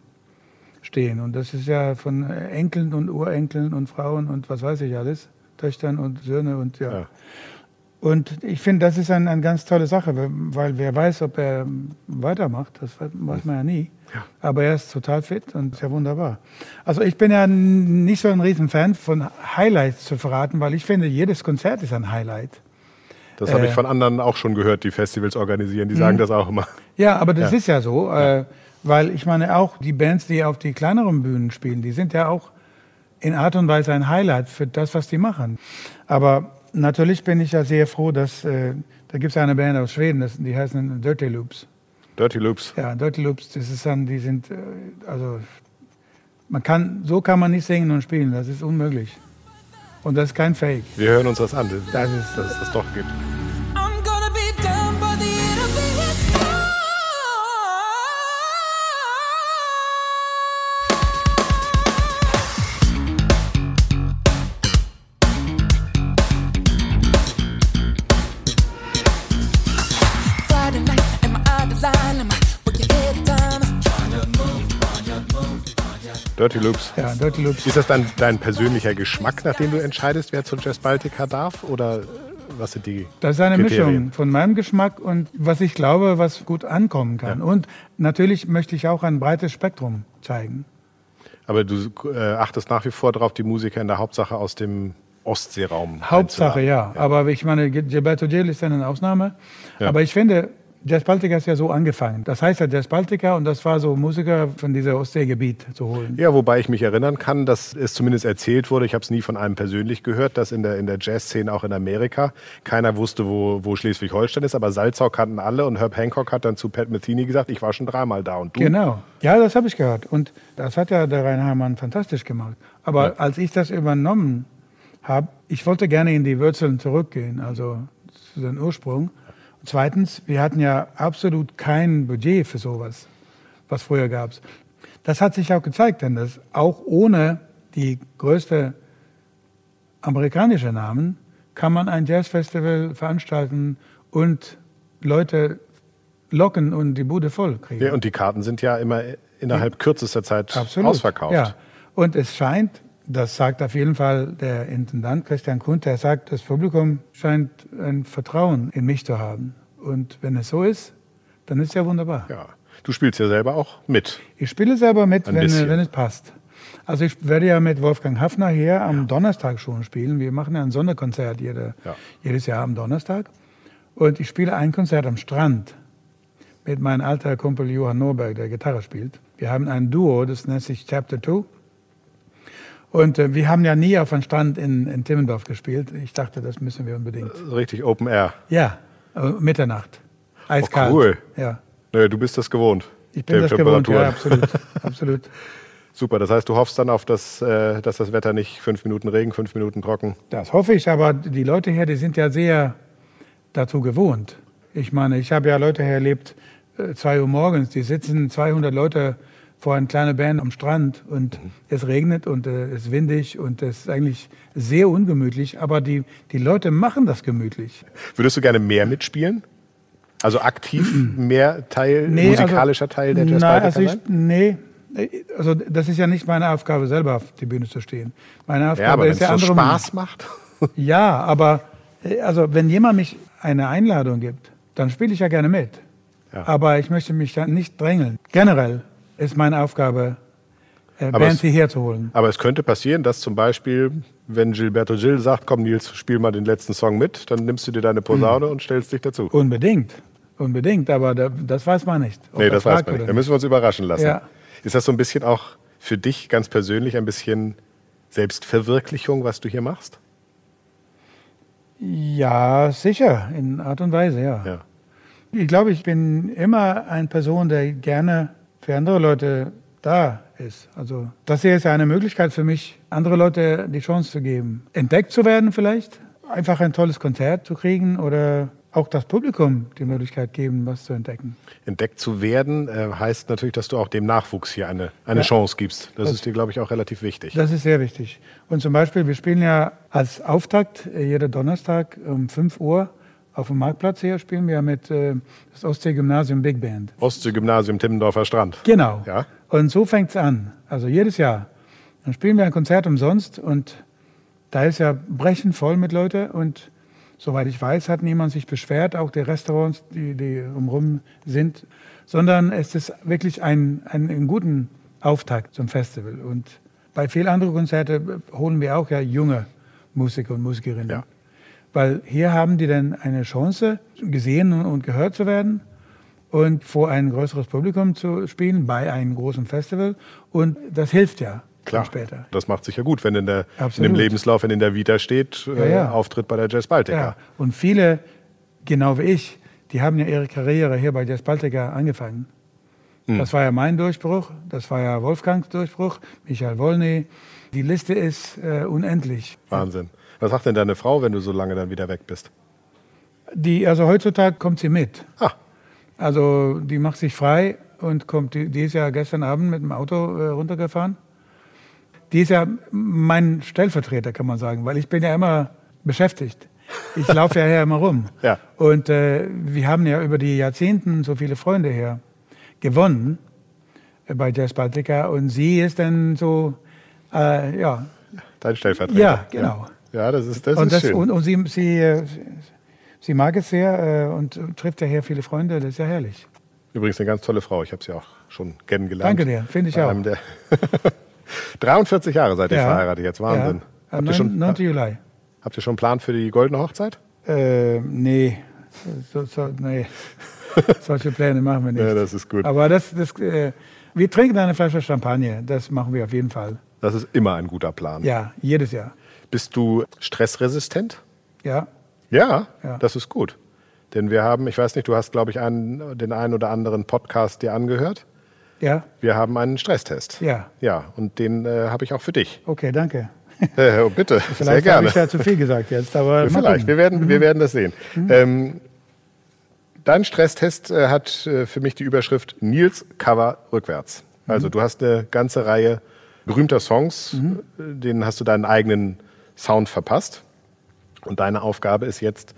Speaker 1: stehen. Und das ist ja von äh, Enkeln und Urenkeln und Frauen und was weiß ich alles. Töchtern und Söhne und ja.
Speaker 3: Ja.
Speaker 1: Und ich finde, das ist eine ein ganz tolle Sache, weil- wer weiß, ob er weitermacht, das weiß man ja nie. Aber er ist total fit und ist ja wunderbar. Also ich bin ja nicht so ein Riesenfan von Highlights zu verraten, weil ich finde, jedes Konzert ist ein Highlight.
Speaker 3: Das habe ich
Speaker 1: Äh.
Speaker 3: von anderen auch schon gehört, die Festivals organisieren. Die sagen das auch immer.
Speaker 1: Ja, aber das
Speaker 3: Ja.
Speaker 1: ist ja so, Äh, weil ich meine auch die Bands, die auf die kleineren Bühnen spielen, die sind ja auch in Art und Weise ein Highlight für das, was die machen. Aber natürlich bin ich ja sehr froh, dass äh, da gibt es eine Band aus Schweden, das, die heißen Dirty Loops.
Speaker 3: Dirty Loops.
Speaker 1: Ja, Dirty Loops, das ist dann, die sind, äh, also man kann, so kann man nicht singen und spielen, das ist unmöglich. Und das ist kein Fake.
Speaker 3: Wir hören uns das an,
Speaker 1: Das ist-
Speaker 3: dass es das doch gibt. Dirty Loops.
Speaker 1: Ja, Dirty Loops.
Speaker 3: Ist das dann dein persönlicher Geschmack, nachdem du entscheidest, wer zur Jazz Baltica darf? Oder was sind die
Speaker 1: Das ist eine
Speaker 3: Kriterien?
Speaker 1: Mischung von meinem Geschmack und was ich glaube, was gut ankommen kann. Und natürlich möchte ich auch ein breites Spektrum zeigen.
Speaker 3: Aber du äh, achtest nach wie vor darauf, die Musiker in der Hauptsache aus dem Ostseeraum
Speaker 1: Hauptsache,
Speaker 3: einzuladen.
Speaker 1: ja. Aber ich meine, Gilberto Gil ist ja eine Ausnahme.
Speaker 3: Ja.
Speaker 1: Aber ich finde, Jazz Baltica ist ja so angefangen. Das heißt ja Jazz Baltica und das war so Musiker von dieser Ostseegebiet zu holen.
Speaker 3: Ja, wobei ich mich erinnern kann, dass es zumindest erzählt wurde, ich habe es nie von einem persönlich gehört, dass in der, in der Jazzszene auch in Amerika keiner wusste, wo, wo Schleswig-Holstein ist, aber Salzau kannten alle und Herb Hancock hat dann zu Pat Metheny gesagt, ich war schon dreimal da und du?
Speaker 1: Genau. Ja, das habe ich gehört. Und das hat ja der Reinhardmann fantastisch gemacht. Aber
Speaker 3: Ja.
Speaker 1: als ich das übernommen habe, ich wollte gerne in die Wurzeln zurückgehen, also zu den Ursprung. Und zweitens, wir hatten ja absolut kein Budget für sowas, was früher gab. Das hat sich auch gezeigt, denn das auch ohne die größte amerikanische Namen kann man ein Jazzfestival veranstalten und Leute locken und die Bude voll kriegen.
Speaker 3: Ja, und die Karten sind ja immer innerhalb kürzester Zeit
Speaker 1: Absolut.
Speaker 3: ausverkauft.
Speaker 1: Ja. Und es scheint, das sagt auf jeden Fall der Intendant Christian Kunt, er sagt, das Publikum scheint ein Vertrauen in mich zu haben. Und wenn es so ist, dann ist ja wunderbar.
Speaker 3: Ja. Du spielst ja selber auch mit.
Speaker 1: Ich spiele selber mit, wenn, wenn es passt. Also ich werde ja mit Wolfgang Hafner hier am Donnerstag schon spielen. Wir machen ja ein Sonderkonzert jede,
Speaker 3: Ja.
Speaker 1: jedes Jahr am Donnerstag. Und ich spiele ein Konzert am Strand mit meinem alter Kumpel Johann Norberg, der Gitarre spielt. Wir haben ein Duo, das nennt sich Chapter 2. Und äh, wir haben ja nie auf einem Strand in, in Timmendorf gespielt. Ich dachte, das müssen wir unbedingt.
Speaker 3: Richtig Open Air.
Speaker 1: Ja, äh, Mitternacht. Eiskalt.
Speaker 3: Oh, cool.
Speaker 1: Ja.
Speaker 3: Naja, du bist das gewohnt.
Speaker 1: Ich bin das gewohnt, ja, absolut. absolut.
Speaker 3: Super, das heißt, du hoffst dann auf das, äh, dass das Wetter nicht fünf Minuten Regen, fünf Minuten trocken.
Speaker 1: Das hoffe ich, aber die Leute hier, die sind ja sehr dazu gewohnt. Ich meine, ich habe ja Leute hier erlebt, äh, zwei Uhr morgens, die sitzen 200 Leute vor einer kleinen Band am Strand und es regnet und äh, es ist windig und es ist eigentlich sehr ungemütlich, aber die, die Leute machen das gemütlich.
Speaker 3: Würdest du gerne mehr mitspielen? Also aktiv mehr Teil, musikalischer Teil der Jazz Baltica
Speaker 1: also ich, nee, also das ist ja nicht meine Aufgabe, selber auf die Bühne zu stehen. Meine Aufgabe
Speaker 3: Ja, aber
Speaker 1: ist ja
Speaker 3: so
Speaker 1: andere
Speaker 3: Spaß macht.
Speaker 1: Ja, aber also wenn jemand mich eine Einladung gibt, dann spiele ich ja gerne mit.
Speaker 3: Ja.
Speaker 1: Aber ich möchte mich nicht drängeln. Generell ist meine Aufgabe, äh,
Speaker 3: Aber
Speaker 1: Bands
Speaker 3: es-
Speaker 1: hierher zu holen.
Speaker 3: Aber es könnte passieren, dass zum Beispiel, wenn Gilberto Gil sagt, komm Nils, spiel mal den letzten Song mit, dann nimmst du dir deine Posaune und stellst dich dazu.
Speaker 1: Unbedingt, unbedingt. Aber da, das weiß man nicht.
Speaker 3: nee, das weiß man nicht. Da müssen wir uns überraschen lassen.
Speaker 1: Ja.
Speaker 3: Ist das so ein bisschen auch für dich ganz persönlich ein bisschen Selbstverwirklichung, was du hier machst?
Speaker 1: Ja, sicher, in Art und Weise, ja.
Speaker 3: Ja.
Speaker 1: Ich glaube, ich bin immer eine Person, der gerne für andere Leute da ist. Also das hier ist ja eine Möglichkeit für mich, andere Leute die Chance zu geben, entdeckt zu werden vielleicht, einfach ein tolles Konzert zu kriegen oder auch das Publikum die Möglichkeit geben, was zu entdecken.
Speaker 3: Entdeckt zu werden äh, heißt natürlich, dass du auch dem Nachwuchs hier eine, eine
Speaker 1: Ja.
Speaker 3: Chance gibst. Das,
Speaker 1: Das-
Speaker 3: ist dir, glaube ich, auch relativ wichtig.
Speaker 1: Das ist sehr wichtig. Und zum Beispiel, wir spielen ja als Auftakt äh, jeden Donnerstag um 5 Uhr auf dem Marktplatz hier, spielen wir mit äh, das Ostsee-Gymnasium Big Band.
Speaker 3: Ostsee-Gymnasium Timmendorfer Strand.
Speaker 1: Genau.
Speaker 3: Ja.
Speaker 1: Und so fängt es an. Also jedes Jahr. Dann spielen wir ein Konzert umsonst und da ist ja brechend voll mit Leuten und soweit ich weiß, hat niemand sich beschwert, auch die Restaurants, die, die umrum sind, sondern es ist wirklich ein, ein, ein guten Auftakt zum Festival. Und bei vielen anderen Konzerten holen wir auch ja junge Musiker und Musikerinnen.
Speaker 3: Ja.
Speaker 1: Weil hier haben die dann eine Chance, gesehen und- gehört zu werden und vor ein größeres Publikum zu spielen bei einem großen Festival. Und das hilft ja
Speaker 3: Klar,
Speaker 1: später.
Speaker 3: das macht sich ja gut, wenn in, der, in dem Lebenslauf, wenn in der Vita steht, äh,
Speaker 1: Ja, ja.
Speaker 3: Auftritt bei der Jazz Baltica.
Speaker 1: Ja. Und viele, genau wie ich, die haben ja ihre Karriere hier bei Jazz Baltica angefangen.
Speaker 3: Hm.
Speaker 1: Das war ja mein Durchbruch, das war ja Wolfgangs Durchbruch, Michael Wolny. Die Liste ist äh, unendlich.
Speaker 3: Wahnsinn. Was sagt denn deine Frau, wenn du so lange dann wieder weg bist?
Speaker 1: Die, also heutzutage kommt sie mit.
Speaker 3: Ah,
Speaker 1: Also die macht sich frei und kommt, die, die ist ja gestern Abend mit dem Auto äh, runtergefahren. Die ist ja mein Stellvertreter, kann man sagen, weil ich bin ja immer beschäftigt. Ich laufe ja hier immer rum.
Speaker 3: Ja.
Speaker 1: Und äh, wir haben ja über die Jahrzehnten so viele Freunde hier gewonnen äh, bei Jazz Baltica und sie ist dann so, äh, ja,
Speaker 3: dein Stellvertreter.
Speaker 1: Ja, genau.
Speaker 3: Ja, ja das ist, das
Speaker 1: und,
Speaker 3: ist
Speaker 1: das,
Speaker 3: schön.
Speaker 1: und, und sie, sie, sie mag es sehr äh, und trifft ja hier viele Freunde, das ist ja herrlich.
Speaker 3: Übrigens eine ganz tolle Frau. Ich habe sie auch schon kennengelernt.
Speaker 1: Danke dir, finde ich auch.
Speaker 3: einem der 43 Jahre seid ihr
Speaker 1: Ja.
Speaker 3: verheiratet jetzt. Wahnsinn.
Speaker 1: Ja,
Speaker 3: Habt, ihr schon,
Speaker 1: 9. Juli.
Speaker 3: habt ihr schon einen Plan für die goldene Hochzeit?
Speaker 1: Äh, nee, so, so, nee. solche Pläne machen wir nicht.
Speaker 3: Ja, das ist gut.
Speaker 1: Aber das, das, äh, wir trinken eine Flasche Champagner, das machen wir auf jeden Fall.
Speaker 3: Das ist immer ein guter Plan.
Speaker 1: Ja, jedes Jahr.
Speaker 3: Bist du stressresistent?
Speaker 1: Ja,
Speaker 3: Ja,
Speaker 1: Ja.
Speaker 3: das ist gut. Denn wir haben, ich weiß nicht, du hast, glaube ich, einen, den einen oder anderen Podcast dir angehört.
Speaker 1: ja,
Speaker 3: Wir haben einen Stresstest.
Speaker 1: ja.
Speaker 3: Ja, und den äh, habe ich auch für dich.
Speaker 1: Okay, danke.
Speaker 3: Äh, oh, bitte, sehr
Speaker 1: Vielleicht habe
Speaker 3: gerne.
Speaker 1: ich ja zu viel gesagt jetzt, aber
Speaker 3: Vielleicht, wir werden,
Speaker 1: Mhm.
Speaker 3: wir werden das sehen. Ähm, dein Stresstest äh, hat äh, für mich die Überschrift Nils Cover rückwärts.
Speaker 1: Mhm.
Speaker 3: Also du hast eine ganze Reihe berühmter Songs,
Speaker 1: Mhm.
Speaker 3: äh, denen hast du deinen eigenen Sound verpasst. Und deine Aufgabe ist jetzt,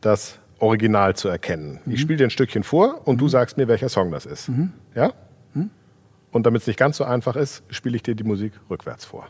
Speaker 3: das Original zu erkennen.
Speaker 1: Mhm.
Speaker 3: Ich spiele dir ein Stückchen vor und du sagst mir, welcher Song das ist. Ja?
Speaker 1: Mhm.
Speaker 3: Und damit es nicht ganz so einfach ist, spiele ich dir die Musik rückwärts vor.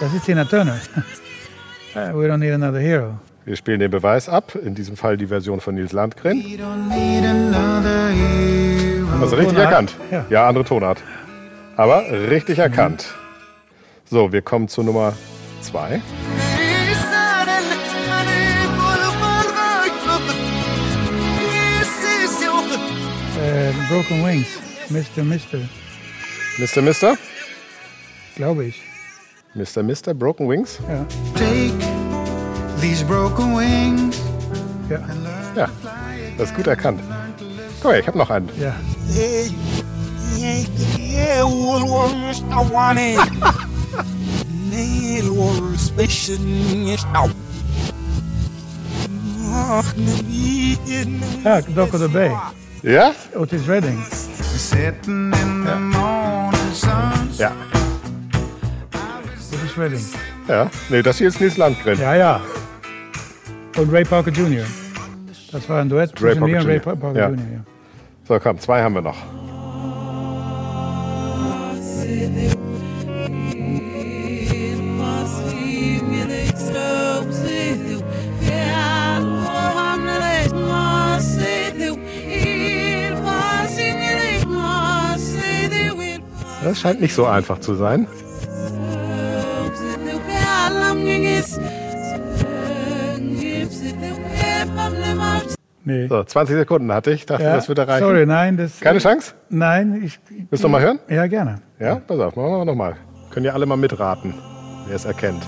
Speaker 1: Das ist Tina Turner. We don't need another hero.
Speaker 3: Wir spielen den Beweis ab, in diesem Fall die Version von Nils Landgren.
Speaker 4: We don't need another hero.
Speaker 3: Hast du richtig
Speaker 1: Tonart.
Speaker 3: erkannt?
Speaker 1: Ja.
Speaker 3: ja, andere Tonart. Aber richtig erkannt. So, wir kommen zu Nummer zwei.
Speaker 1: Äh, Broken Wings, Mr. Mister,
Speaker 3: Mr. Mister?
Speaker 1: glaube ich.
Speaker 3: Mr. Mister, Broken Wings?
Speaker 1: Ja,
Speaker 4: Take these broken wings
Speaker 1: ja,
Speaker 3: Ja, das ist gut erkannt. Guck mal, ich habe noch einen.
Speaker 1: ja. Ja, Dock of the Bay,
Speaker 3: Ja?
Speaker 1: Otis Redding.
Speaker 4: sitting in the morning sun.
Speaker 3: Ja.
Speaker 1: Otis Redding.
Speaker 3: Ja. Nee, das hier ist Nils Landgren.
Speaker 1: Ja, ja. Und Ray Parker Jr. Das war ein Duett zwischen
Speaker 3: Parker
Speaker 1: mir und Ray
Speaker 3: Jr.
Speaker 1: Parker
Speaker 3: Ja.
Speaker 1: Jr. Ja.
Speaker 3: So, komm, zwei haben wir noch. Das scheint nicht so einfach zu sein.
Speaker 1: Nee.
Speaker 3: So, 20 Sekunden hatte ich. Dachte,
Speaker 1: Ja,
Speaker 3: das wird erreichen.
Speaker 1: Sorry, nein. Das,
Speaker 3: Keine Chance?
Speaker 1: Nein, ich.
Speaker 3: Willst du noch mal hören?
Speaker 1: Ja, gerne.
Speaker 3: Ja, pass auf, machen wir nochmal. Können ja alle mal mitraten. wer es erkennt.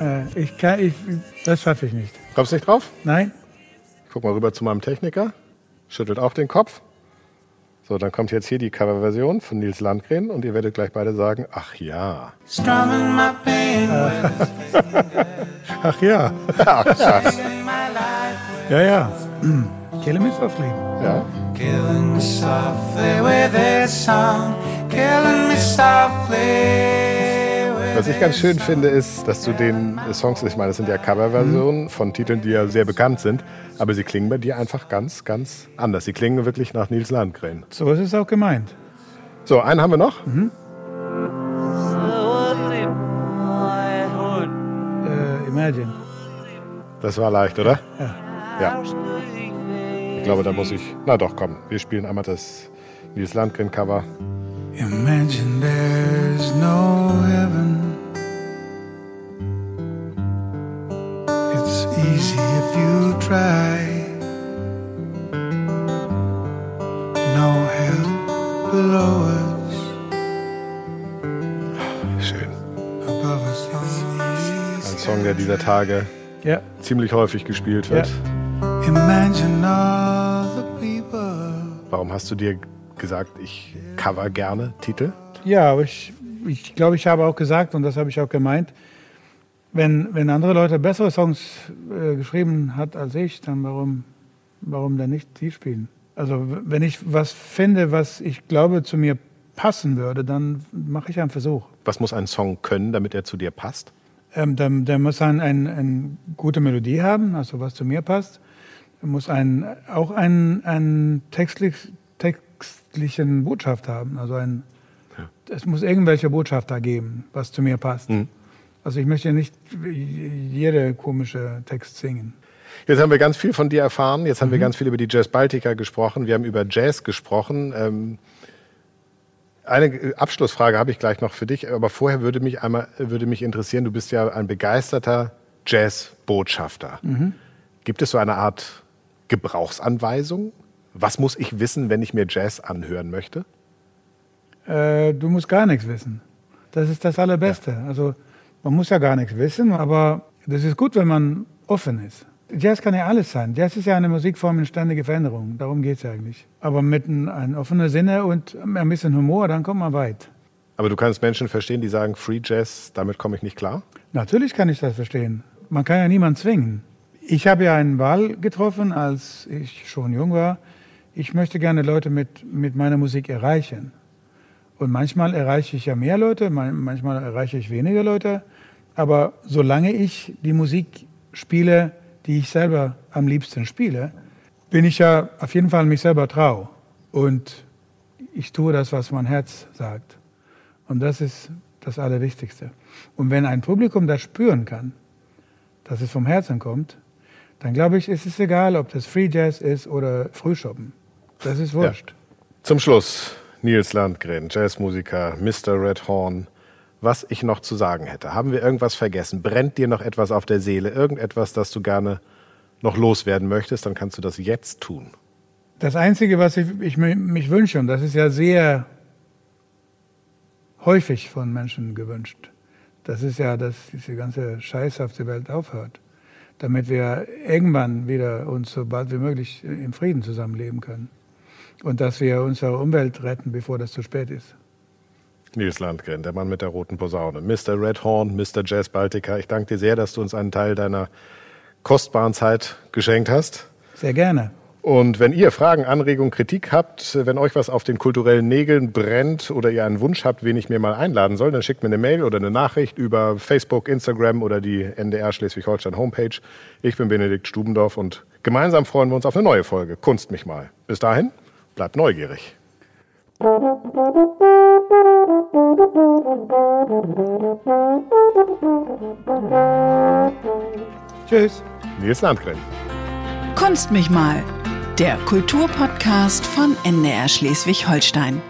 Speaker 1: Äh, ich kann, ich, das schaffe ich nicht.
Speaker 3: Kommst du nicht drauf?
Speaker 1: Nein?
Speaker 3: Ich guck mal rüber zu meinem Techniker. Schüttelt auch den Kopf. So, dann kommt jetzt hier die Coverversion von Nils Landgren und ihr werdet gleich beide sagen, ach ja.
Speaker 4: Strumming my pain
Speaker 1: Ach ja.
Speaker 3: Ach, ja.
Speaker 1: Ja, ja. Hm. Kill me softly.
Speaker 3: ja.
Speaker 4: Killing me softly with this song. Killing me softly
Speaker 3: Was ich ganz schön finde, ist, dass du den Songs, ich meine, das sind ja Coverversionen von Titeln, die ja sehr bekannt sind, aber sie klingen bei dir einfach ganz, ganz anders. Sie klingen wirklich nach Nils Landgren.
Speaker 1: So ist es auch gemeint.
Speaker 3: So, einen haben wir noch.
Speaker 1: Äh, imagine.
Speaker 3: Das war leicht, oder?
Speaker 1: Ja.
Speaker 3: Ja. Ich glaube, da muss ich. Na doch, komm. Wir spielen einmal das Nils Landgren Cover.
Speaker 4: Imagine there's no try. No hell below us,
Speaker 3: Schön.
Speaker 4: above us
Speaker 3: Ein Song, der dieser Tage
Speaker 1: Ja.
Speaker 3: ziemlich häufig gespielt wird.
Speaker 4: Imagine all the people.
Speaker 3: Warum hast du dir gesagt, ich cover gerne Titel?
Speaker 1: Ja, aber ich, ich glaube, ich habe auch gesagt, und das habe ich auch gemeint, wenn, wenn andere Leute bessere Songs äh, geschrieben hat als ich, dann warum, warum dann nicht die spielen? Also wenn ich was finde, was ich glaube zu mir passen würde, dann mache ich einen Versuch.
Speaker 3: Was muss ein Song können, damit er zu dir passt?
Speaker 1: Ähm, der, der muss ein, ein, eine gute Melodie haben, also was zu mir passt. Er muss ein, auch einen ein textlich, textlichen Botschaft haben. Also ein, es muss irgendwelche Botschaft da geben, was zu mir passt. Also ich möchte nicht jede komische Text singen.
Speaker 3: Jetzt haben wir ganz viel von dir erfahren. Jetzt haben wir ganz viel über die Jazz Baltica gesprochen. Wir haben über Jazz gesprochen. Ähm, eine Abschlussfrage habe ich gleich noch für dich, aber vorher würde mich einmal würde mich interessieren. Du bist ja ein begeisterter Jazz-Botschafter. Gibt es so eine Art Gebrauchsanweisung? Was muss ich wissen, wenn ich mir Jazz anhören möchte?
Speaker 1: Äh, du musst gar nichts wissen. Das ist das Allerbeste. Also man muss ja gar nichts wissen, aber das ist gut, wenn man offen ist. Jazz kann ja alles sein. Jazz ist ja eine Musikform in ständiger Veränderung. Darum geht es ja eigentlich. Aber mit einem ein offenen Sinne und ein bisschen Humor, dann kommt man weit.
Speaker 3: Aber du kannst Menschen verstehen, die sagen, Free Jazz, damit komme ich nicht klar.
Speaker 1: Natürlich kann ich das verstehen. Man kann ja niemanden zwingen. Ich habe ja einen Wahl getroffen, als ich schon jung war. Ich möchte gerne Leute mit, mit meiner Musik erreichen. Und manchmal erreiche ich ja mehr Leute, man- manchmal erreiche ich weniger Leute. Aber solange ich die Musik spiele, die ich selber am liebsten spiele, bin ich ja auf jeden Fall mich selber trau. Und ich tue das, was mein Herz sagt. Und das ist das Allerwichtigste. Und wenn ein Publikum das spüren kann, dass es vom Herzen kommt, dann glaube ich, ist es egal, ob das Free Jazz ist oder Frühschoppen. Das ist wurscht.
Speaker 3: Zum Schluss, Nils Landgren, Jazzmusiker, Mr. Red Horn. Was ich noch zu sagen hätte. Haben wir irgendwas vergessen? Brennt dir noch etwas auf der Seele? Irgendetwas, das du gerne noch loswerden möchtest? Dann kannst du das jetzt tun.
Speaker 1: Das Einzige, was ich, ich mi- mich wünsche, und das ist ja sehr häufig von Menschen gewünscht, das ist ja, dass diese ganze Scheiß auf der Welt aufhört, damit wir irgendwann wieder uns so bald wie möglich im Frieden zusammenleben können. Und dass wir unsere Umwelt retten, bevor das zu spät ist.
Speaker 3: Nils Landgren, der Mann mit der roten Posaune. Mr. Red Horn, Mr. Jazz Baltica. Ich danke dir sehr, dass du uns einen Teil deiner kostbaren Zeit geschenkt hast.
Speaker 1: Sehr gerne.
Speaker 3: Und wenn ihr Fragen, Anregungen, Kritik habt, wenn euch was auf den kulturellen Nägeln brennt oder ihr einen Wunsch habt, wen ich mir mal einladen soll, dann schickt mir eine Mail oder eine Nachricht über Facebook, Instagram oder die NDR Schleswig-Holstein Homepage. Ich bin Benedikt Stubendorf und gemeinsam freuen wir uns auf eine neue Folge. Kunst mich mal. Bis dahin, bleibt neugierig.
Speaker 1: Tschüss.
Speaker 3: Nils Landgren.
Speaker 2: Kunst mich mal, der Kulturpodcast von NDR Schleswig-Holstein.